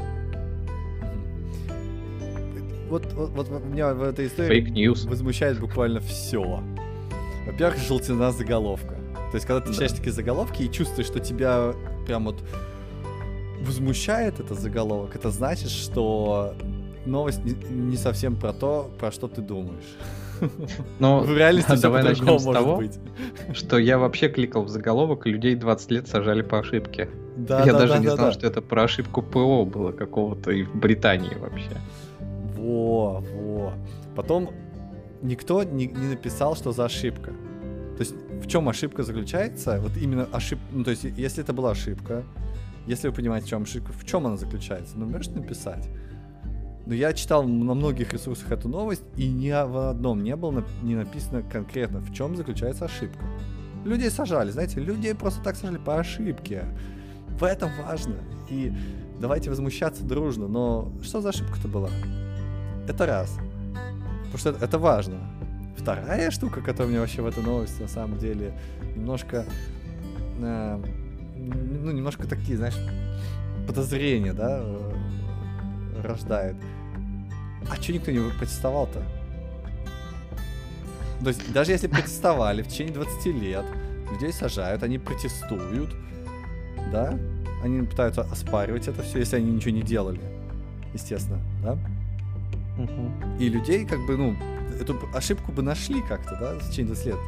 Вот, вот, вот меня в этой истории Fake news. возмущает буквально все. Во-первых, желтина заголовка. То есть, когда ты читаешь да. такие заголовки и чувствуешь, что тебя прям вот возмущает этот заголовок, это значит, что новость не, не совсем про то, про что ты думаешь. Но в реальности давай начнем с того, быть. что я вообще кликал в заголовок, людей 20 лет сажали по ошибке. Да, я да, даже да, не да, знал, да. что это про ошибку ПО было какого-то и в Британии вообще. Во, во. Потом никто не, не написал, что за ошибка. То есть в чем ошибка заключается? Вот именно ошибка. Ну, то есть, если это была ошибка, если вы понимаете, в чем ошибка, в чем она заключается, ну, можешь написать. Но я читал на многих ресурсах эту новость, и ни в одном не было не написано конкретно, в чем заключается ошибка. Людей сажали, знаете, людей просто так сажали по ошибке. В этом важно. И давайте возмущаться дружно, но что за ошибка-то была? Это раз. Потому что это, важно. Вторая штука, которая мне вообще в этой новости на самом деле немножко, э, ну, немножко такие, знаешь, подозрения, да, э, рождает. А что никто не протестовал-то? То есть даже если протестовали в течение 20 лет, людей сажают, они протестуют, да? они пытаются оспаривать это все, если они ничего не делали, естественно, да? Мгм. И людей, как бы, ну, эту ошибку бы нашли как-то, да, в течение 20 лет.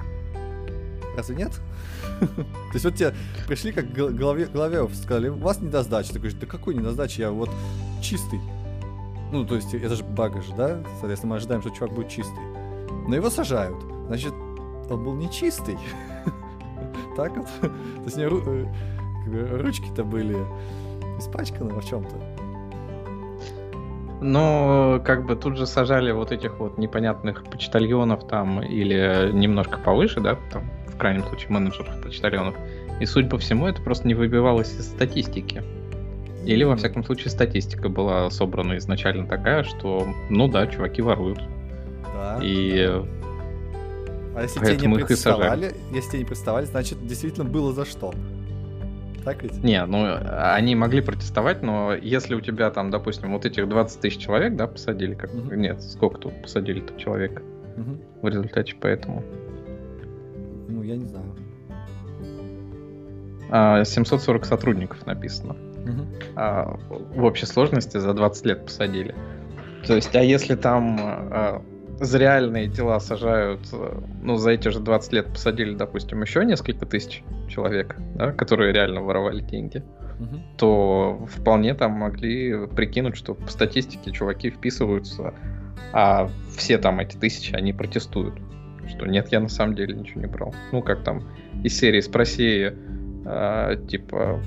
Разве нет? То есть вот тебе пришли как гол- голове, голове сказали, у вас недосдача. Ты говоришь, да какой недосдача, я вот чистый. Ну, то есть это же бага же, да? Соответственно, мы ожидаем, что чувак будет чистый. Но его сажают. Значит, он был не чистый. Так вот. То есть э, ручки-то были испачканы в чем-то. Но как бы тут же сажали вот этих вот непонятных почтальонов там или немножко повыше, да, там в крайнем случае менеджеров почтальонов. И судя по всему, это просто не выбивалось из статистики. Или, во всяком случае, статистика была собрана изначально такая, что, ну да, чуваки воруют. Да. И А если тебе Поэтому не их и сажали. представали, если тебе не представали, значит, действительно было за что. Так ведь? Не, ну они могли протестовать, но если у тебя там, допустим, вот этих 20 тысяч человек, да, посадили, как Мгм. нет, сколько тут посадили-то человек Мгм. в результате поэтому? Ну, я не знаю. А, 740 сотрудников написано. А, в общей сложности за 20 лет посадили. То есть, а если там а, за реальные дела сажают, а, ну, за эти же 20 лет посадили, допустим, еще несколько тысяч человек, да, которые реально воровали деньги, Мгм. то вполне там могли прикинуть, что по статистике чуваки вписываются, а все там эти тысячи, они протестуют. Что нет, я на самом деле ничего не брал. Ну, как там из серии «Спроси», а, типа,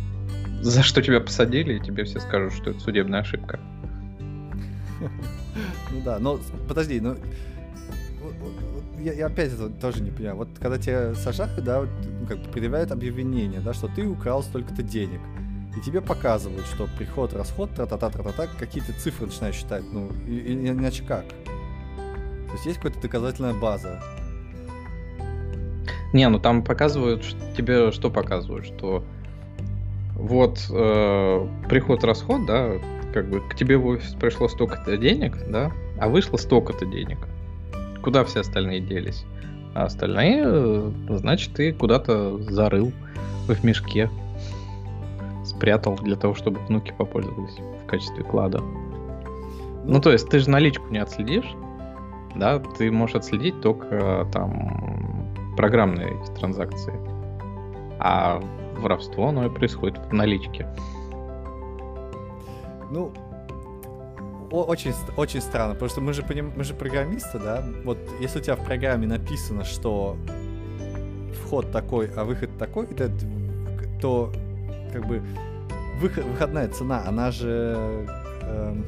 за что тебя посадили, и тебе все скажут, что это судебная ошибка. Ну да, но подожди, ну я, я опять это тоже не понимаю. Вот когда тебя сажают, да, вот, ну, как бы предъявляют объявление, да, что ты украл столько-то денег. И тебе показывают, что приход, расход, тра-та-та, тра-та-та, какие-то цифры начинаешь считать, ну, и, и иначе как? То есть есть какая-то доказательная база. Не, ну там показывают, ш- тебе что показывают, что вот э, приход-расход, да, как бы к тебе в офис пришло столько-то денег, да, а вышло столько-то денег. Куда все остальные делись? А остальные, э, значит, ты куда-то зарыл в мешке, спрятал для того, чтобы внуки попользовались в качестве клада. Ну, то есть ты же наличку не отследишь, да, ты можешь отследить только э, там программные транзакции. А воровство, оно и происходит в наличке. Ну, очень, очень странно, потому что мы же, поним- мы же программисты, да? Вот если у тебя в программе написано, что вход такой, а выход такой, к- то как бы выход, выходная цена, она же эм,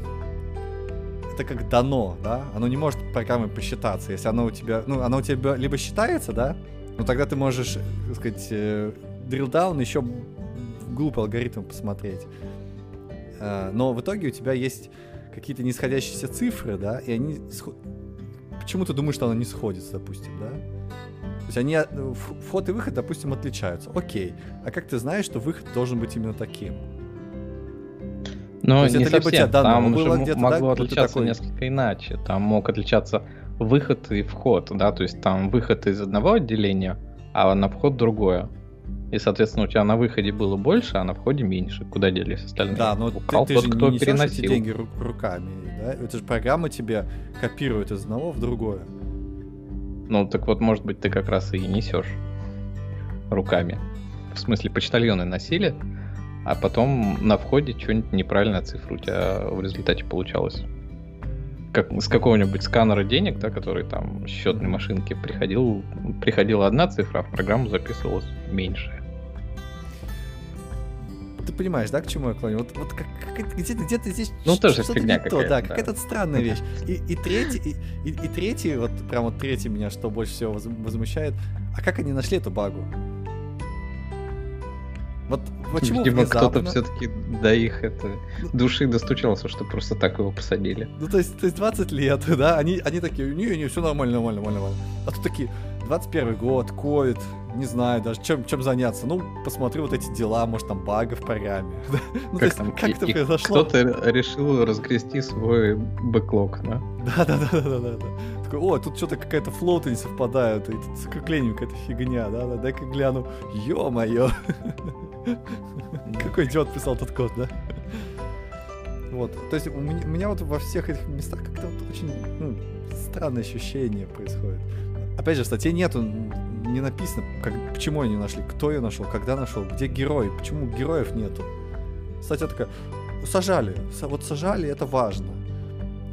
это как дано, да? Оно не может программой посчитаться, если оно у тебя, ну, оно у тебя либо считается, да? Ну тогда ты можешь, э, так сказать, down еще глупый алгоритм посмотреть. А, Но в итоге у тебя есть какие-то нисходящиеся цифры, да, и они... Почему ты думаешь, что оно не сходится, допустим, да? То есть они, в- вход и выход, допустим, отличаются. Окей. А как ты знаешь, что выход должен быть именно таким? Есть не это совсем. дано Там было же да, могло ты отличаться такой- несколько иначе. Там мог отличаться выход и вход, да, то есть там выход из одного отделения, а на вход другое. И, соответственно, у тебя на выходе было больше, а на входе меньше. Куда делись остальные? Да, но ты, Украл ты тот, же кто не несешь эти переносил. деньги ру- руками, да? Это же программа тебе копирует из одного в другое. Ну, так вот, может быть, ты как раз и несешь руками. В смысле, почтальоны носили, а потом на входе что-нибудь неправильная цифра у тебя в результате получалась. Как с какого-нибудь сканера денег, да, который там счетной Мгм. машинки приходил, приходила одна цифра, а в программу записывалась меньшая. Ты понимаешь, да, к чему я клоню? Вот, вот как, как- где-то, где-то здесь Ну, тоже что-то фигня не то, какая-то, да, да. какая-то странная вещь. И, и третий, и, и, и третий, вот прям вот третий меня, что больше всего воз- возмущает, а как они нашли эту багу? Вот почему Видимо, кто-то внезапно... все-таки до их это, души достучался, что просто так его посадили. Ну, то есть, то есть 20 лет, да, они, они такие, не-не, все нормально, нормально, нормально, нормально. А тут такие, 21 год, ковид, не знаю даже, чем, чем заняться. Ну, посмотрю вот эти дела, может, там бага в программе. ну, то есть, там, как и- это и произошло? Кто-то решил разгрести свой бэклог, да? Да-да-да-да-да. Такой, о, тут что-то какая-то флоута не совпадают, и тут с какая-то фигня, да-да, дай-ка гляну. Ё-моё. Какой идиот писал этот код, да? Вот, то есть у меня, у меня вот во всех этих местах как-то вот очень ну, странное ощущение происходит. Опять же, в статье нету, не написано, как, почему они нашли, кто ее нашел, когда нашел, где герой, почему героев нету. Статья такая, сажали, вот сажали, это важно.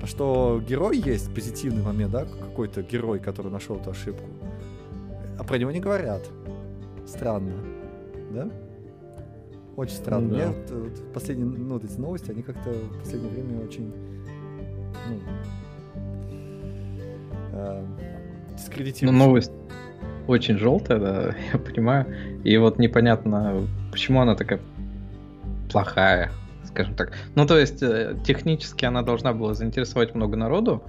А что герой есть, позитивный момент, да, какой-то герой, который нашел эту ошибку, а про него не говорят. Странно, да? Очень странно. Ну, да. Мне вот, последние, ну, вот эти новости, они как-то в последнее время очень, ну, э, дискредитируют. Ну, новость очень желтая, да, я понимаю. И вот непонятно, почему она такая плохая, скажем так. Ну, то есть, э, технически она должна была заинтересовать много народу,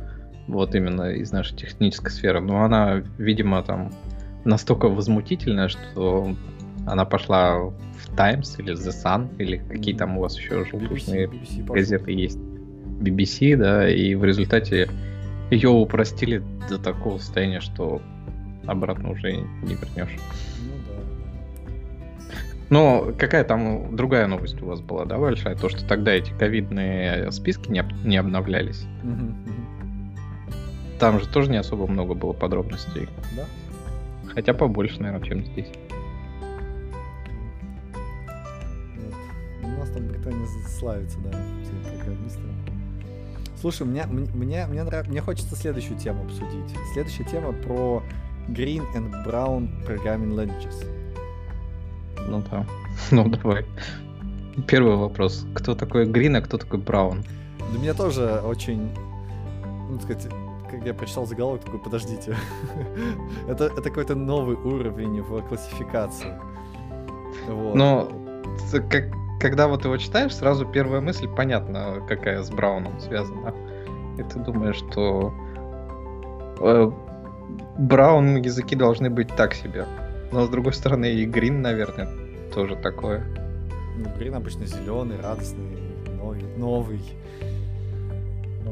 вот именно из нашей технической сферы, но она, видимо, там настолько возмутительная, что она пошла в Times или The Sun, или какие там у вас еще желтушные газеты есть. BBC, да, и в результате ее упростили до такого состояния, что обратно уже не вернешь. Ну да. Но какая там другая новость у вас была, да, большая? То, что тогда эти ковидные списки не, не обновлялись. Там же тоже не особо много было подробностей. Да. Хотя побольше, наверное, чем здесь. У нас там Британия славится, да, все программисты. Слушай, мне, мне, мне, нрав... мне хочется следующую тему обсудить. Следующая тема про Green and Brown Programming Languages. Ну да. Ну давай. Первый вопрос. Кто такой Green, а кто такой Brown? Для меня тоже очень, ну, сказать, как я прочитал заголовок, такой, подождите. это, это какой-то новый уровень в классификации. Вот. Но как, когда вот его читаешь, сразу первая мысль понятна, какая с Брауном связана. И ты думаешь, что э, Браун языки должны быть так себе. Но с другой стороны, и Грин, наверное, тоже такое. Ну, Грин обычно зеленый, радостный, новый. новый.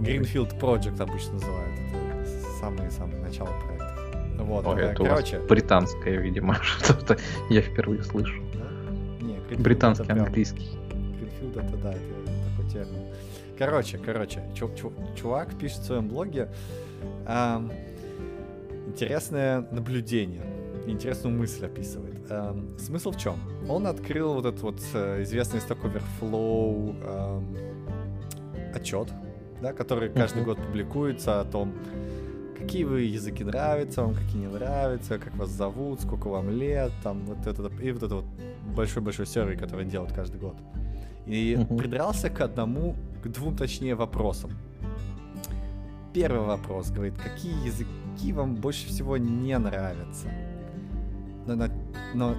Greenfield Project обычно называют. Это самое-самое начало проекта. Вот, Ой, это короче... британское, видимо, что-то я впервые слышу. Да? Не, Британский, это английский. Greenfield это, да, это такой термин. Короче, короче, чувак пишет в своем блоге эм, интересное наблюдение, интересную мысль описывает. Эм, смысл в чем? Он открыл вот этот вот э, известный Stack Overflow эм, отчет, да, который каждый uh-huh. год публикуется о том, какие вы языки нравятся вам, какие не нравятся, как вас зовут, сколько вам лет, там вот это и вот это вот большой-большой сервер, который делают каждый год. И uh-huh. придрался к одному, к двум, точнее, вопросам. Первый вопрос говорит, какие языки вам больше всего не нравятся? Но, но, но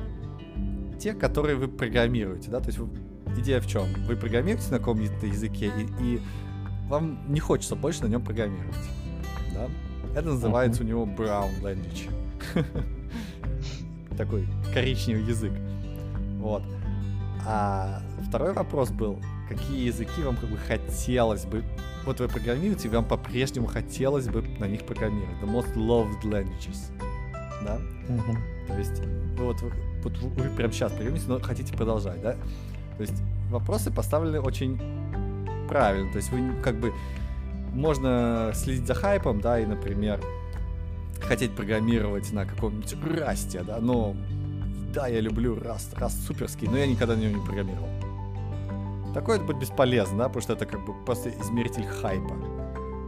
те, которые вы программируете, да, то есть вы, идея в чем? Вы программируете на каком-то языке и, и вам не хочется больше на нем программировать. Да? Это называется uh-huh. у него brown language. Такой коричневый язык. Вот. А второй вопрос был, какие языки вам как бы хотелось бы... Вот вы программируете, вам по-прежнему хотелось бы на них программировать. The most loved languages. Да? Uh-huh. То есть вы вот, вот вы прямо сейчас программируете, но хотите продолжать, да? То есть вопросы поставлены очень правильно. То есть вы как бы можно следить за хайпом, да, и, например, хотеть программировать на каком-нибудь расте, да, но да, я люблю раст, раст суперский, но я никогда на нем не программировал. Такое это будет бесполезно, да, потому что это как бы просто измеритель хайпа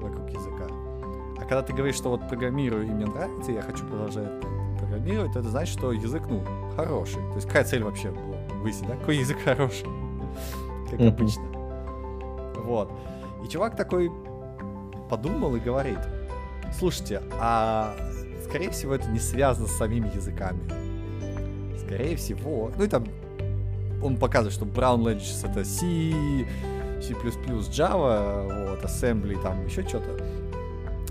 вокруг языка. А когда ты говоришь, что вот программирую и мне нравится, я хочу продолжать программировать, то это значит, что язык, ну, хороший. То есть какая цель вообще была выяснить, да? Какой язык хороший? Как обычно. Вот. И чувак такой подумал и говорит, слушайте, а скорее всего это не связано с самими языками. Скорее всего, ну и там он показывает, что Brown Languages это C, C++, Java, вот, Assembly, там еще что-то.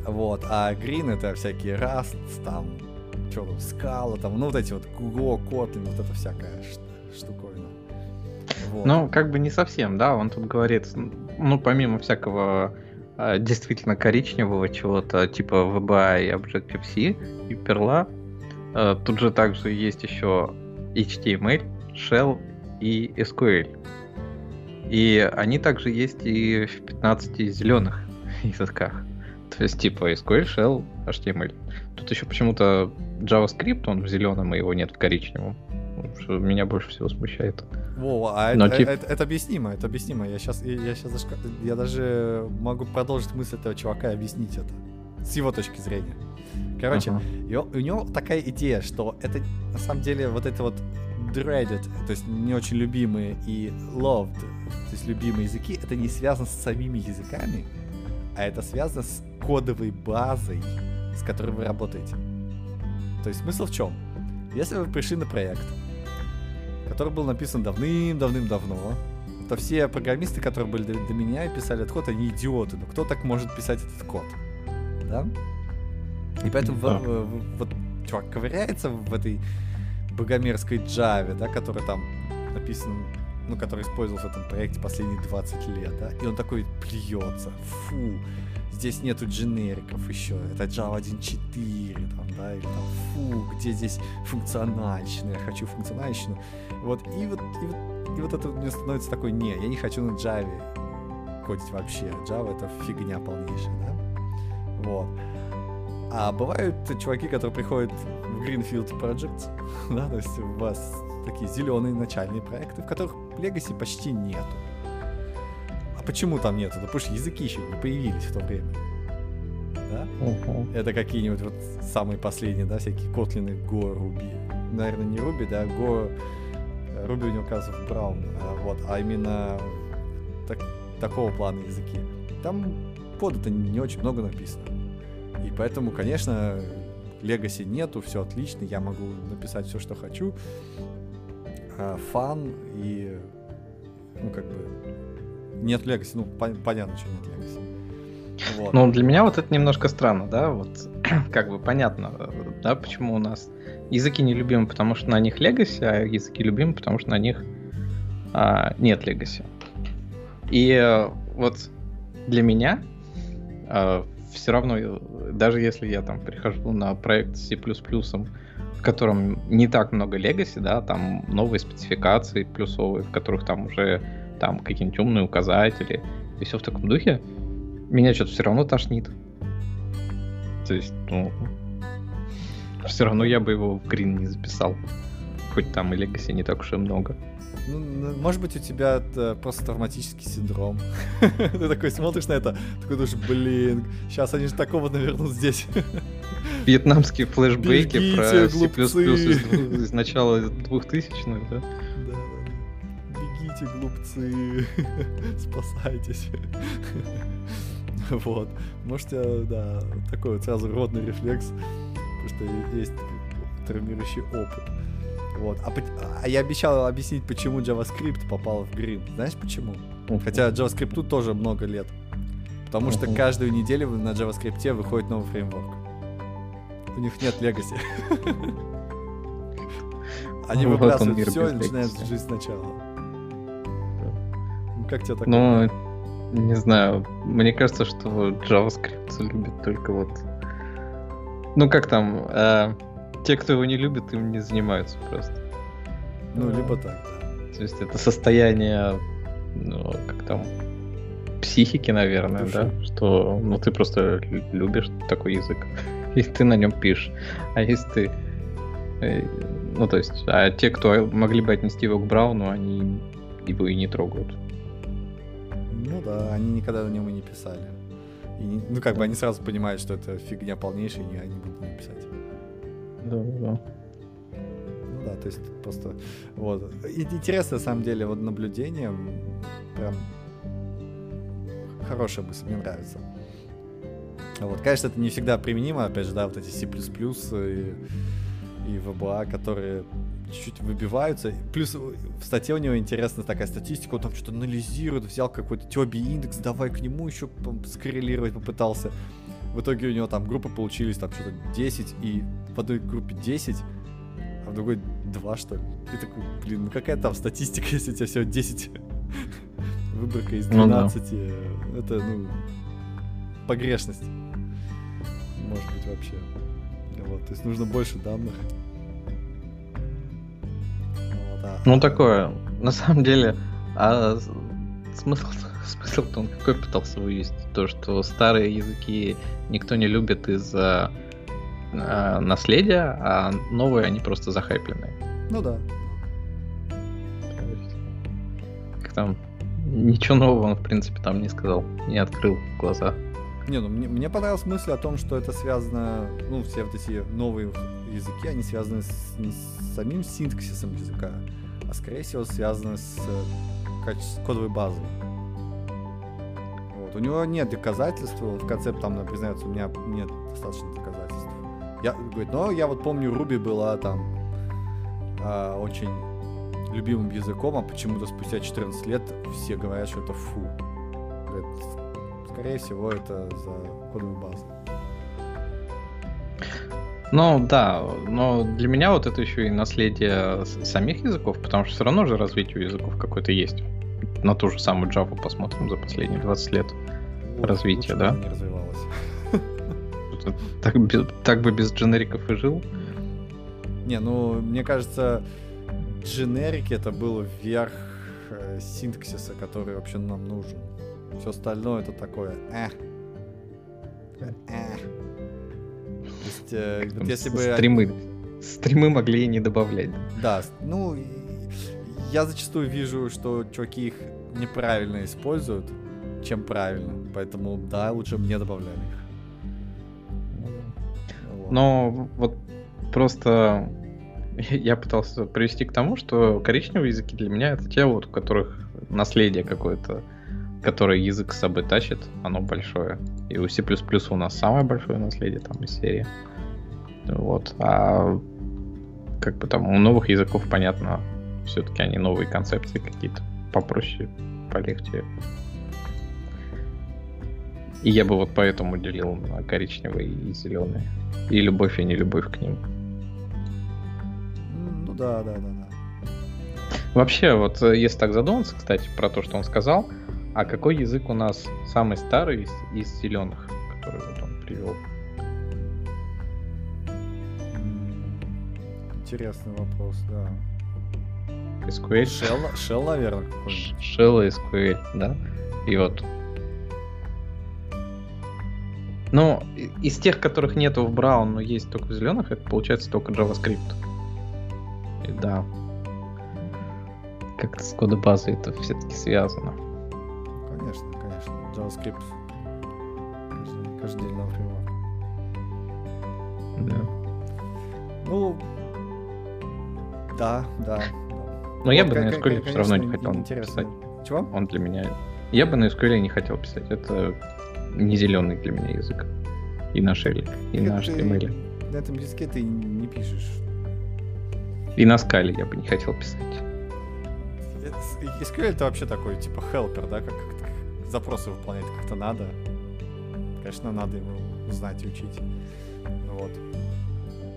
Вот, а Green это всякие Rust, там, что там, Scala, там, ну вот эти вот Go, Kotlin, вот это всякая штуковина. Вот. Ну, как бы не совсем, да, он тут говорит, ну, помимо всякого а, действительно коричневого чего-то, типа VBA и Objective-C и Perla, а, тут же также есть еще HTML, Shell и SQL. И они также есть и в 15 зеленых языках. То есть типа SQL, Shell, HTML. Тут еще почему-то JavaScript, он в зеленом, и его нет в коричневом. Что меня больше всего смущает. Во, а Но, это, тип... это, это объяснимо, это объяснимо. Я сейчас, я, сейчас даже, я даже могу продолжить мысль этого чувака и объяснить это с его точки зрения. Короче, uh-huh. у него такая идея, что это на самом деле вот это вот dreaded, то есть не очень любимые, и loved, то есть любимые языки, это не связано с самими языками, а это связано с кодовой базой, с которой вы работаете. То есть смысл в чем? Если вы пришли на проект, который был написан давным-давным-давно, то все программисты, которые были до, до меня и писали этот код, они идиоты. Но кто так может писать этот код? Да? И поэтому да. вот чувак ковыряется в этой богомерзкой Java, да, которая там написан, ну, который использовался в этом проекте последние 20 лет, да, и он такой плюется, фу, здесь нету дженериков еще, это Java 1.4, там, да, или там, фу, где здесь функциональщина, я хочу функциональщину, вот, и вот, и вот, и вот это мне становится такой, не, я не хочу на Java кодить вообще, Java это фигня полнейшая, да, вот, а бывают чуваки, которые приходят в Greenfield Projects, да, то есть у вас такие зеленые начальные проекты, в которых Legacy почти нету. А почему там нету? Да потому что языки еще не появились в то время. Да? Uh-huh. Это какие-нибудь вот самые последние, да, всякие Kotlin, Go, Ruby. Наверное, не Ruby, да, Go, Ruby у него, кажется, Brown, а, вот, а именно так, такого плана языки. Там кода-то не очень много написано. И поэтому, конечно, Legacy нету, все отлично, я могу написать все, что хочу. А, фан и, ну, как бы, нет Legacy, ну, пон- понятно, что нет Legacy. Вот. Ну, для меня вот это немножко странно, да, вот, как бы понятно, да, почему у нас языки не любимы, потому что на них Legacy, а языки любимы, потому что на них а, нет Legacy. И э, вот для меня а, все равно, даже если я там прихожу на проект с C++, в котором не так много легаси, да, там новые спецификации плюсовые, в которых там уже там какие-нибудь умные указатели и все в таком духе, меня что-то все равно тошнит. То есть, ну, все равно я бы его в грин не записал. Хоть там и легаси не так уж и много. Ну, может быть, у тебя это просто травматический синдром. Ты такой смотришь на это, такой думаешь, блин, сейчас они же такого навернут здесь. Вьетнамские флешбеки про C++ из, из начала 2000-х, да? Да, Бегите, глупцы, спасайтесь. Вот. Можете, да, такой вот сразу родный рефлекс, потому что есть травмирующий опыт. Вот. А, а я обещал объяснить, почему JavaScript попал в Green. Знаешь почему? Хотя JavaScript тоже много лет. Потому что каждую неделю на JavaScript выходит новый фреймворк. У них нет Legacy. Они выбрасывают все и начинают жить сначала. Ну, как тебе такое? Ну, не знаю. Мне кажется, что JavaScript любит только вот... Ну, как там... Э, те, кто его не любит, им не занимаются просто. Ну, либо так, То есть это состояние, ну, как там, психики, наверное, Души. да? Что, ну, ты просто любишь такой язык, и ты на нем пишешь. А если ты... Э, ну, то есть, а те, кто могли бы отнести его к Брауну, они его и не трогают. Ну да, они никогда на нем и не писали. И, ну, как бы они сразу понимают, что это фигня полнейшая, и они будут не писать. Да, да. Ну да, то есть просто вот. Интересно, на самом деле, вот наблюдение прям хорошая мысль, мне нравится. Вот, конечно, это не всегда применимо, опять же, да, вот эти C++ и, и VBA, которые чуть-чуть выбиваются. Плюс в статье у него интересная такая статистика, он там что-то анализирует, взял какой-то Тёби индекс, давай к нему еще скоррелировать попытался. В итоге у него там группы получились там что-то 10, и в одной группе 10, а в другой 2, что ли. И такой, блин, ну какая там статистика, если у тебя всего 10 выборка из 12. Ну, да. Это, ну, погрешность. Может быть, вообще. Вот, то есть нужно больше данных. Вот, а, ну, такое на самом деле, а смысл, смысл-то он какой пытался вывести? То, что старые языки никто не любит из-за э, наследия, а новые они просто захайпленные. Ну да. Как там, ничего нового он, в принципе, там не сказал, не открыл глаза. Не, ну мне, мне понравилась мысль о том, что это связано, ну, все вот эти новые языки, они связаны с, не с самим синтаксисом языка, а скорее всего связаны с качеством кодовой базой. Вот. У него нет доказательств, в конце там признается, у меня нет достаточно доказательств. Я, говорит, но я вот помню, Руби была там а, очень любимым языком, а почему-то спустя 14 лет все говорят, что это фу. Говорит, скорее всего, это за кодовую базу. Ну да, но для меня вот это еще и наследие самих языков, потому что все равно же развитие языков какое-то есть. На ту же самую Java посмотрим за последние 20 лет вот, развития, да? Не развивалась. Так, так бы без дженериков и жил. Не, ну, мне кажется, дженерики это был верх э, синтаксиса, который вообще нам нужен. Все остальное это такое, э. э. То есть, э, вот если бы... Стримы. Стримы могли и не добавлять. Да, ну, я зачастую вижу, что чуваки их неправильно используют, чем правильно. Поэтому, да, лучше мне добавляли их. Но вот просто я пытался привести к тому, что коричневые языки для меня это те, вот, у которых наследие какое-то, которое язык с собой тащит, оно большое. И у C++ у нас самое большое наследие там из серии. Вот. А как бы там у новых языков понятно, все-таки они новые концепции какие-то попроще, полегче. И я бы вот поэтому делил на коричневые и зеленые. И любовь, и не любовь к ним. Ну да, да, да, да. Вообще, вот э, если так задуматься, кстати, про то, что он сказал, а какой язык у нас самый старый из, из зеленых, который вот он привел? Интересный вопрос, да. SQL? Shell, Shell наверное, какой-нибудь. Shell и SQL, да. И вот. Ну, из тех, которых нету в Brown, но есть только в зеленых, это получается только JavaScript. И да. Как-то с кодобазой это все-таки связано. Конечно, конечно. JavaScript каждый, каждый день фреймворк. Да. Ну, да, да. Но я бы на SQL все равно не хотел писать. Чего? Он для меня... Я бы на SQL не хотел писать. Это не зеленый для меня язык. И на Shell, и на HTML. На этом языке ты не пишешь. И на скале я бы не хотел писать. SQL это вообще такой, типа, helper, да, как, как запросы выполнять как-то надо. Конечно, надо его знать и учить. Вот.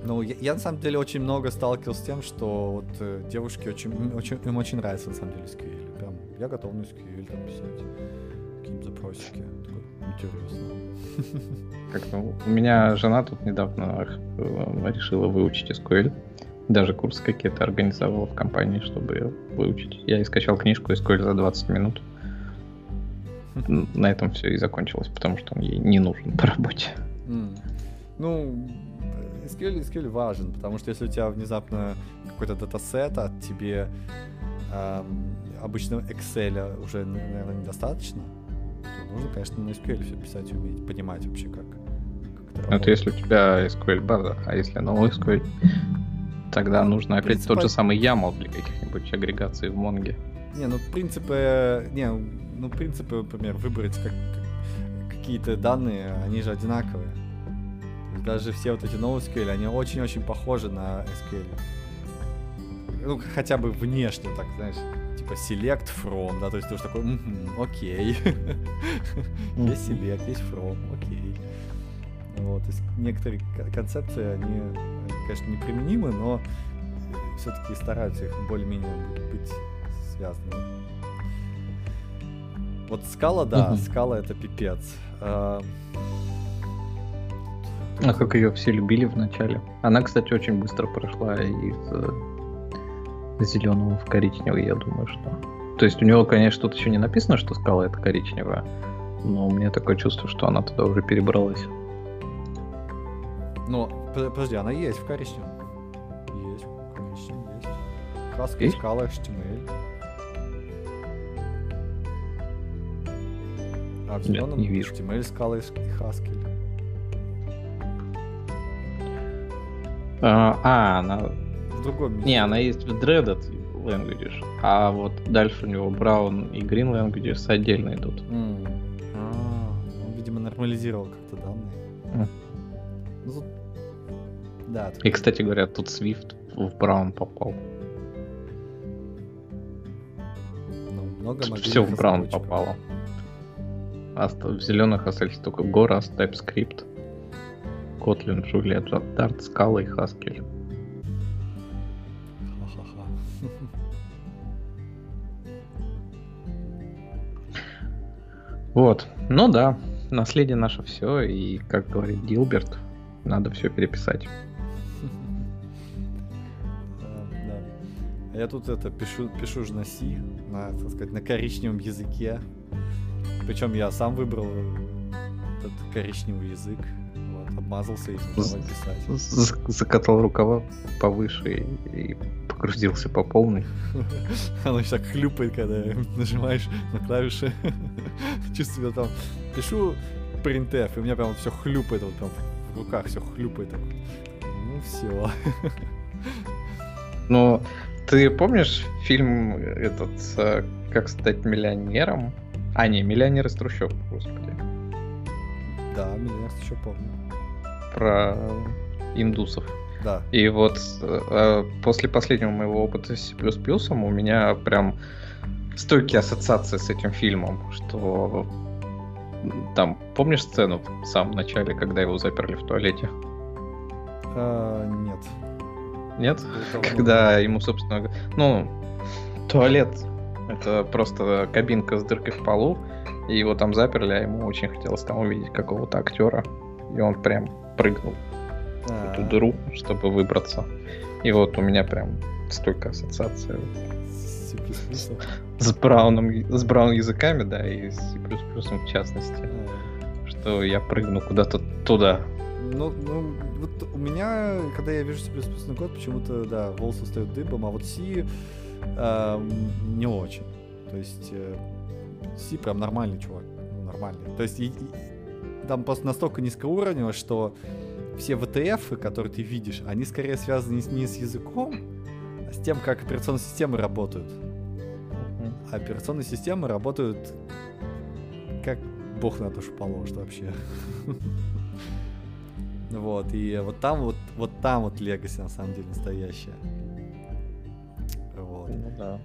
Ну, я, я на самом деле очень много сталкивался с тем, что вот э, девушки очень, очень, им очень нравится на самом деле SQL. Прям, я готов на SQL там писать какие-нибудь запросики. Такой, интересно. Как ну, у меня жена тут недавно э, решила выучить SQL. Даже курсы какие-то организовала в компании, чтобы выучить. Я и скачал книжку SQL за 20 минут. На этом все и закончилось, потому что он ей не нужен по работе. Mm. Ну, SQL, SQL важен, потому что если у тебя внезапно какой-то датасет, а тебе эм, обычного Excel уже, наверное, недостаточно, то нужно, конечно, на SQL все писать уметь, понимать вообще, как, как это, это если у тебя SQL база, а если NoSQL, тогда ну, нужно опять принципе... тот же самый YAML для каких-нибудь агрегаций в Монге. Не, ну принципы, не, ну принципы, например, выбрать как, как, какие-то данные, они же одинаковые даже все вот эти NoSQL, они очень-очень похожи на SQL. Ну, хотя бы внешне, так, знаешь, типа select from, да, то есть ты уж такой, угу, окей. есть select, есть from, окей. Вот, то есть некоторые концепции, они, конечно, неприменимы, но все-таки стараются их более-менее быть связанными. Вот скала, да, скала это пипец. А, а как ее все любили в начале. Она, кстати, очень быстро прошла из зеленого в коричневый, я думаю, что. То есть у него, конечно, тут еще не написано, что скала это коричневая, но у меня такое чувство, что она туда уже перебралась. Ну, подожди, она есть в коричневом. Есть, в коричневом есть. Краска Есть? скала HTML. А в Нет, зеленом не вижу. HTML скала и Haskell. А, а, она... В другом месте. Не, она есть в Dreaded Languages, а вот дальше у него Brown и Green Languages отдельно идут. М. А, он, видимо, нормализировал как-то данные. М. Ну, тут... Да, тут- И, кстати говоря, тут Swift в Brown попал. ну, много Тут все в Brown разработчиков. попало. Оста- В зеленых остались только Rust, TypeScript, Kotlin, Juliet, Dart, Scala и Haskell. Вот. Ну да, наследие наше все, и, как говорит Гилберт, надо все переписать. Я тут это пишу, пишу же на C, на, так сказать, на коричневом языке. Причем я сам выбрал этот коричневый язык. Вот, обмазался этим, давай писать. Закатал рукава повыше и, и погрузился по полной. Оно так хлюпает, когда нажимаешь на клавиши. Чувствую, там пишу printf, и у меня прям все хлюпает, вот прям в руках все хлюпает. Ну все. Но ты помнишь фильм этот э, «Как стать миллионером»? А, не, «Миллионер из трущоб», господи. Да, меня еще помню. Про индусов. Да. И вот э, после последнего моего опыта с C++ у меня прям стойкие ассоциации с этим фильмом, что там, помнишь сцену в самом начале, когда его заперли в туалете? А, нет. Нет? Когда ему, собственно, ну, туалет это просто кабинка с дыркой в полу, и его там заперли, а ему очень хотелось там увидеть какого-то актера, и он прям прыгнул эту дыру, чтобы выбраться. И вот у меня прям столько ассоциация C++. с брауном, с браун языками, да, и с C++ в частности, А, что я прыгну куда-то туда. Ну, ну, вот у меня, когда я вижу C++ код, почему-то, да, волосы встают дыбом, а вот C эм, не очень. То есть э, C прям нормальный чувак, ну, нормальный. То есть и- и- там просто настолько низкоуровнево, что все VTF, которые ты видишь, они скорее связаны не с, не с языком, а с тем, как операционные системы работают. А операционные системы работают как бог на душу положит вообще. Вот, и вот там вот, вот там вот Легаси на самом деле настоящая. Вот. Ну да.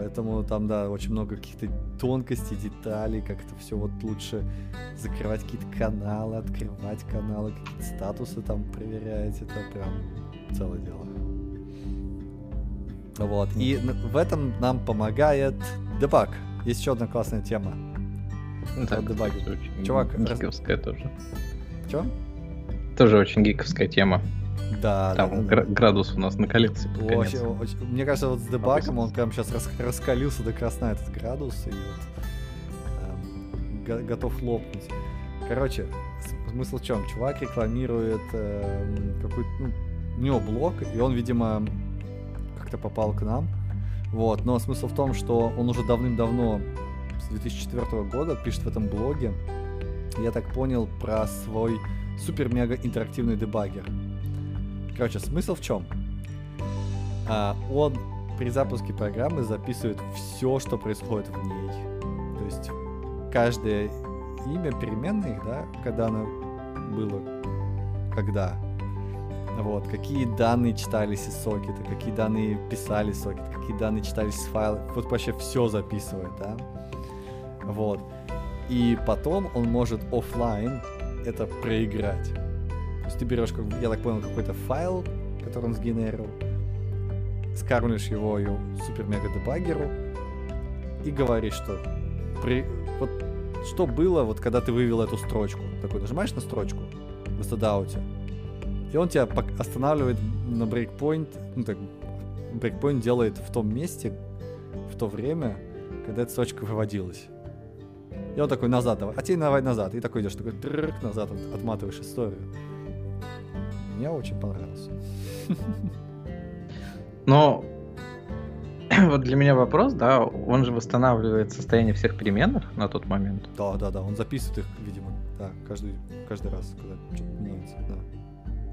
Поэтому там, да, очень много каких-то тонкостей, деталей, как это все вот лучше закрывать какие-то каналы, открывать каналы, какие-то статусы там проверять, это прям целое дело. Вот, и в этом нам помогает дебаг. Есть еще одна классная тема. Ну, дебаги. это очень Чувак, раз- гиковская тоже. В чем? Тоже очень гиковская тема. Да, да, Там да, да. гра- градус у нас накалился. Очень- очень- мне кажется, вот с дебагом он прям сейчас раскалился до красна этот градус и вот эм, го- готов лопнуть. Короче, смысл в чем? Чувак рекламирует эм, какой-то, ну, у него блог, и он, видимо, как-то попал к нам. Вот, но смысл в том, что он уже давным-давно, с 2004 года, пишет в этом блоге, я так понял, про свой супер-мега интерактивный дебаггер. Короче, смысл в чем? А, он при запуске программы записывает все, что происходит в ней. То есть каждое имя переменной, да, когда оно было, когда. Вот, какие данные читались из сокета, какие данные писали из сокета, какие данные читались из файла. Вот вообще все записывает, да. Вот. И потом он может оффлайн это проиграть. То есть ты берешь, как, я так понял, какой-то файл, который он сгенерил, скармливаешь его ее супер-мега-дебаггеру и говоришь, что при... вот что было, вот когда ты вывел эту строчку. Такой нажимаешь на строчку в стадауте, и он тебя останавливает на брейкпоинт, ну так, брейкпоинт делает в том месте, в то время, когда эта строчка выводилась. И он такой назад давай, а тебе давай назад. И такой идешь, такой трррк, назад от- отматываешь историю. Мне очень понравился. Но вот для меня вопрос, да, он же восстанавливает состояние всех переменных на тот момент. Да, да, да, он записывает их, видимо, да, каждый, каждый раз, когда что-то меняется, да.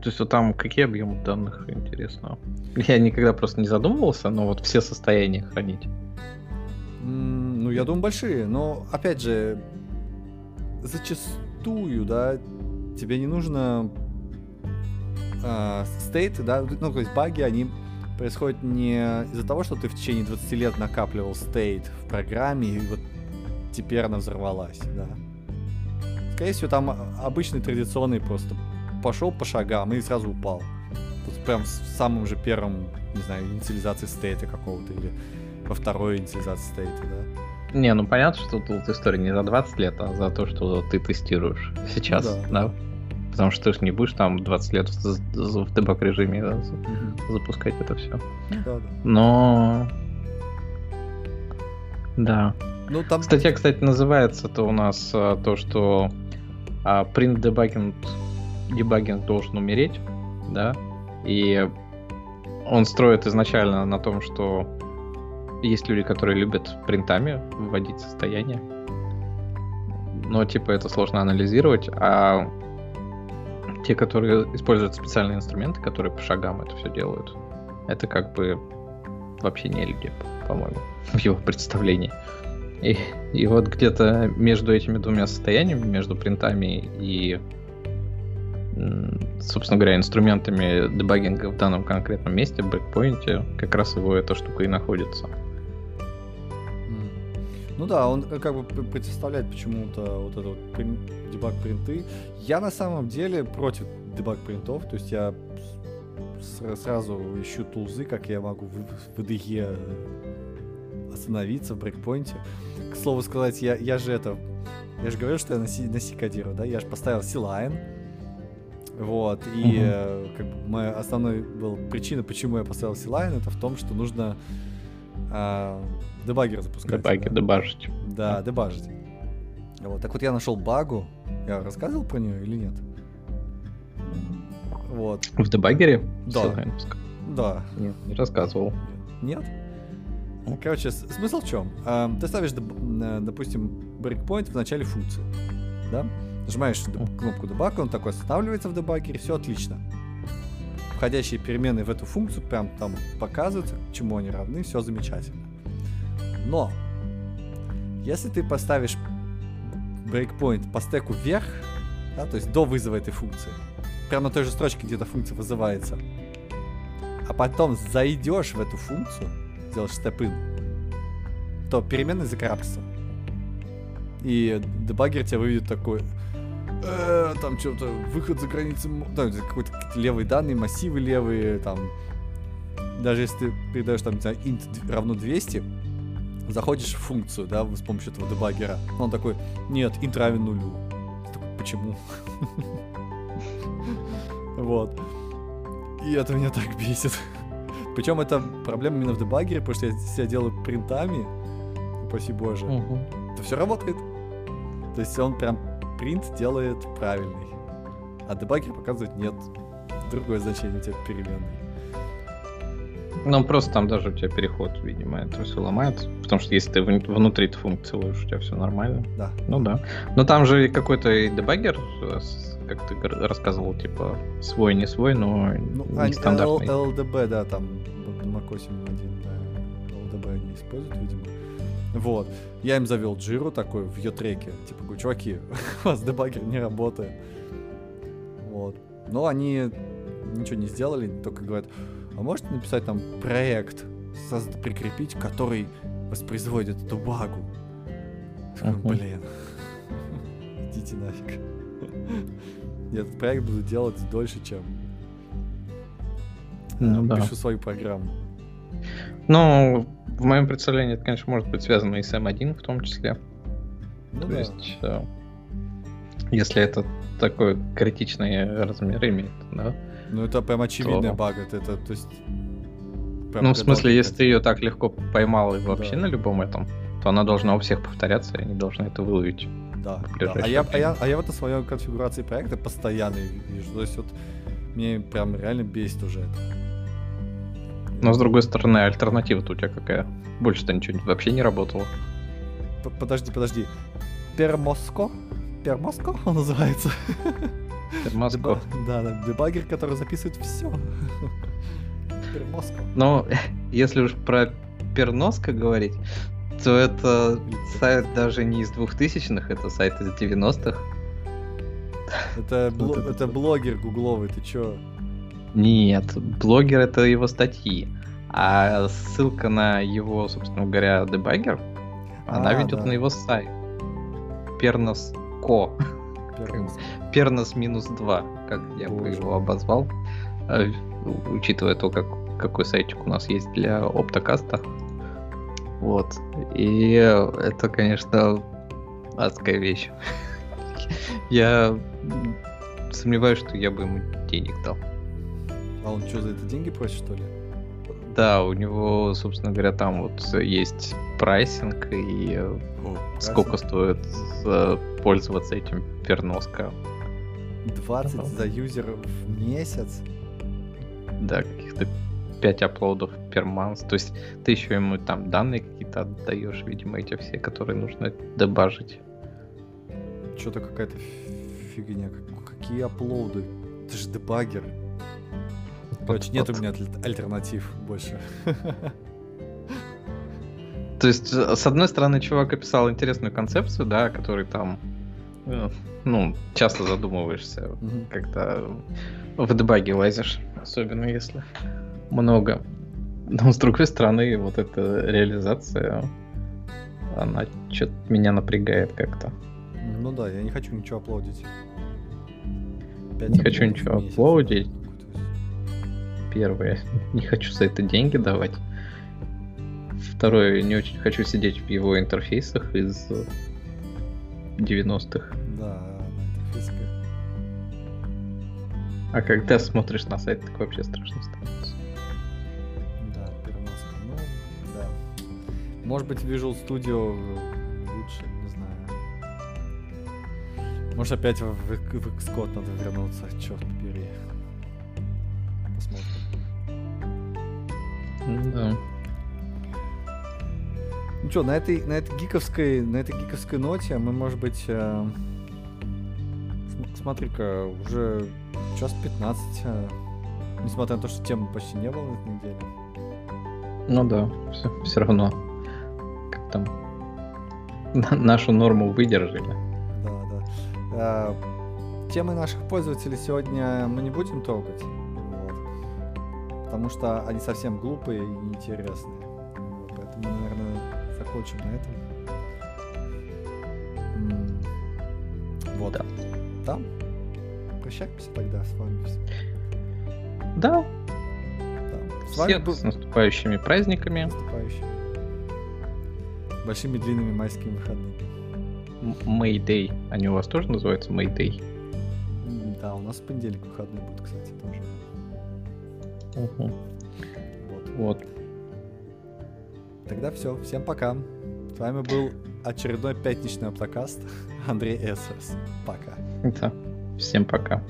То есть вот там какие объемы данных, интересно. Я никогда просто не задумывался, но вот все состояния хранить. М, Ну, я думаю, большие, но, опять же, зачастую, да, тебе не нужно стейты, да, ну, то есть баги, они происходят не из-за того, что ты в течение 20 лет накапливал стейт в программе, и вот теперь она взорвалась, да. Скорее всего, там обычный традиционный просто пошел по шагам и сразу упал. Вот прям в самом же первом, не знаю, инициализации стейта какого-то или во второй инициализации стейта, да. Не, ну понятно, что тут история не за 20 лет, а за то, что ты тестируешь сейчас, Ну да. да? Потому что ты же не будешь там 20 лет в, в дебаг режиме да, за- запускать это все. Да, да. Но... Да. Ну, там... Статья, кстати, называется-то у нас а, то, что а, print дебагинг, дебагинг должен умереть, да, и он строит изначально на том, что есть люди, которые любят принтами вводить состояние, но типа это сложно анализировать, а те, которые используют специальные инструменты, которые по шагам это все делают, это как бы вообще не люди, по-моему, в его представлении. И, и вот где-то между этими двумя состояниями, между принтами и, собственно говоря, инструментами дебагинга в данном конкретном месте, в брейкпоинте, как раз его эта штука и находится. Ну да, он э, как бы противоставляет почему-то вот это вот дебаг принты. Я на самом деле против дебаг принтов, то есть я сразу ищу тулзы, как я могу в, IDE остановиться в брейкпоинте. К слову сказать, я, я же это... Я же говорил, что я на C, на кодирую, да? Я же поставил C-Line. Вот, и э, как бы моя основная была причина, почему я поставил C-Line, это в том, что нужно а, дебаггер запускать. Дебаги, да. дебажить. Да, дебажить. Вот. Так вот я нашел багу. Я рассказывал про нее или нет? Вот. В дебагере? Да. Да. Нет, не рассказывал. Нет? Короче, смысл в чем? ты ставишь, э, допустим, брейкпоинт в начале функции. Да? Нажимаешь кнопку дебаг, он такой останавливается в дебаггере, все отлично. Входящие перемены в эту функцию прям там показываются, чему они равны, все замечательно. Но, если ты поставишь брейкпоинт по стеку вверх, да, то есть до вызова этой функции, прямо на той же строчке, где эта функция вызывается, а потом зайдешь в эту функцию, сделаешь step-in, то переменная закарабкается. И дебаггер тебя выведет такой, «Э, там что-то, выход за границы, да, это какой-то левые данные, массивы левые, там, даже если ты передаешь там, int равно 200, заходишь в функцию, да, с помощью этого дебаггера, он такой, нет, int равен нулю. Ты такой, почему? Вот. И это меня так бесит. Причем это проблема именно в дебаггере, потому что я себя делаю принтами, упаси боже, Мгм. то все работает. То есть он прям принт делает правильный. А дебаггер показывает нет. Другое значение у тебя переменной. Ну, просто там даже у тебя переход, видимо, это все ломает. Потому что если ты вн- внутри этой функции ловишь, у тебя все нормально. Да. Ну да. Но там же какой-то и дебаггер, э, как ты рассказывал, типа свой, не свой, но Ну, а, нестандартный. L- LDB, да, там вот на Mac 8.1, да, LDB они используют, видимо. Вот. Я им завел джиру такой в ее треке. Типа, говорю, чуваки, у вас дебаггер не работает. Вот. Но они ничего не сделали, только говорят, а можете написать там проект, прикрепить, который воспроизводит эту багу? Мгм. Блин. Идите нафиг. Я этот проект буду делать дольше, чем Ну э, да. пишу свою программу. Ну, в моем представлении это, конечно, может быть связано и с M1 в том числе. Ну То да. есть, э, если это такой критичный размер имеет, да. Ну это прям очевидная то- бага. Это, это, то есть ну, в смысле, если ты ее так легко поймал и вообще да. на любом этом, то она должна у всех повторяться, и они должны это выловить. Да, да. А, я, а, я, а я вот на своей конфигурации проекта постоянно вижу. То есть вот мне прям реально бесит уже это. Но с другой стороны, альтернатива-то у тебя какая? Больше-то ничего вообще не работало. Подожди, подожди. Пермоско? Пермоско он называется? Пермоско. Да, да, дебагер, который записывает все. Пермоско. Ну, если уж про Перноско говорить, то это сайт даже не из двухтысячных, это сайт из 90-х. Это, бл- это блогер гугловый, ты чё? Нет, блогер это его статьи. А ссылка на его, собственно говоря, дебагер, а, она ведет да. на его сайт. Пернос. Пернос минус 2, как я бы его обозвал. Э, учитывая то, как, какой сайтик у нас есть для оптокаста. Вот. И это, конечно, адская вещь. Я сомневаюсь, что я бы ему денег дал. А он что, за это деньги просит, что ли? Да, у него, собственно говоря, там вот есть прайсинг и сколько стоит э, пользоваться этим перноска. 20 за юзер в месяц? Да, каких-то 5 аплодов per month. То есть ты еще ему там данные какие-то отдаешь, видимо, эти все, которые нужно дебажить. Что-то какая-то фигня. Какие аплоды? Ты же дебагер. Короче, нет у меня альтернатив больше. То есть, э, с одной стороны, чувак описал интересную концепцию, да, который там, э, ну, часто задумываешься, когда в дебаге лазишь, особенно если много. Но с другой стороны, вот эта реализация, она что-то меня напрягает как-то. Ну да, я не хочу ничего аплодить. Не хочу ничего аплодить. Первое, не хочу за это деньги давать. Второе, не очень хочу сидеть в его интерфейсах из 90-х. Да, на интерфейсах. А когда смотришь на сайт, так вообще страшно становится. Может быть, Visual Studio лучше, не знаю. Может, опять в, в, в Xcode надо вернуться, черт побери. Посмотрим. Да. Ну что, на этой, на этой гиковской, на этой гиковской ноте мы, может быть, э, смотри-ка, уже час 15, э, несмотря на то, что темы почти не было на этой неделе. Ну да, все, все равно там нашу норму выдержали. Да, да. А, темы наших пользователей сегодня мы не будем трогать. Вот, потому что они совсем глупые и неинтересные. Поэтому, наверное, закончим на этом. Вот. Да. Там. Прощаемся тогда с вами. Да. да. С вами Всех был... с наступающими праздниками. Наступающими большими длинными майскими выходными. Мэйдэй. Они у вас тоже называются Мэйдэй? Да, у нас в понедельник выходной будет, кстати, тоже. Угу. Вот. вот. Тогда все. Всем пока. С вами был очередной пятничный автокаст Андрей Эсерс. Пока. Да. Всем пока.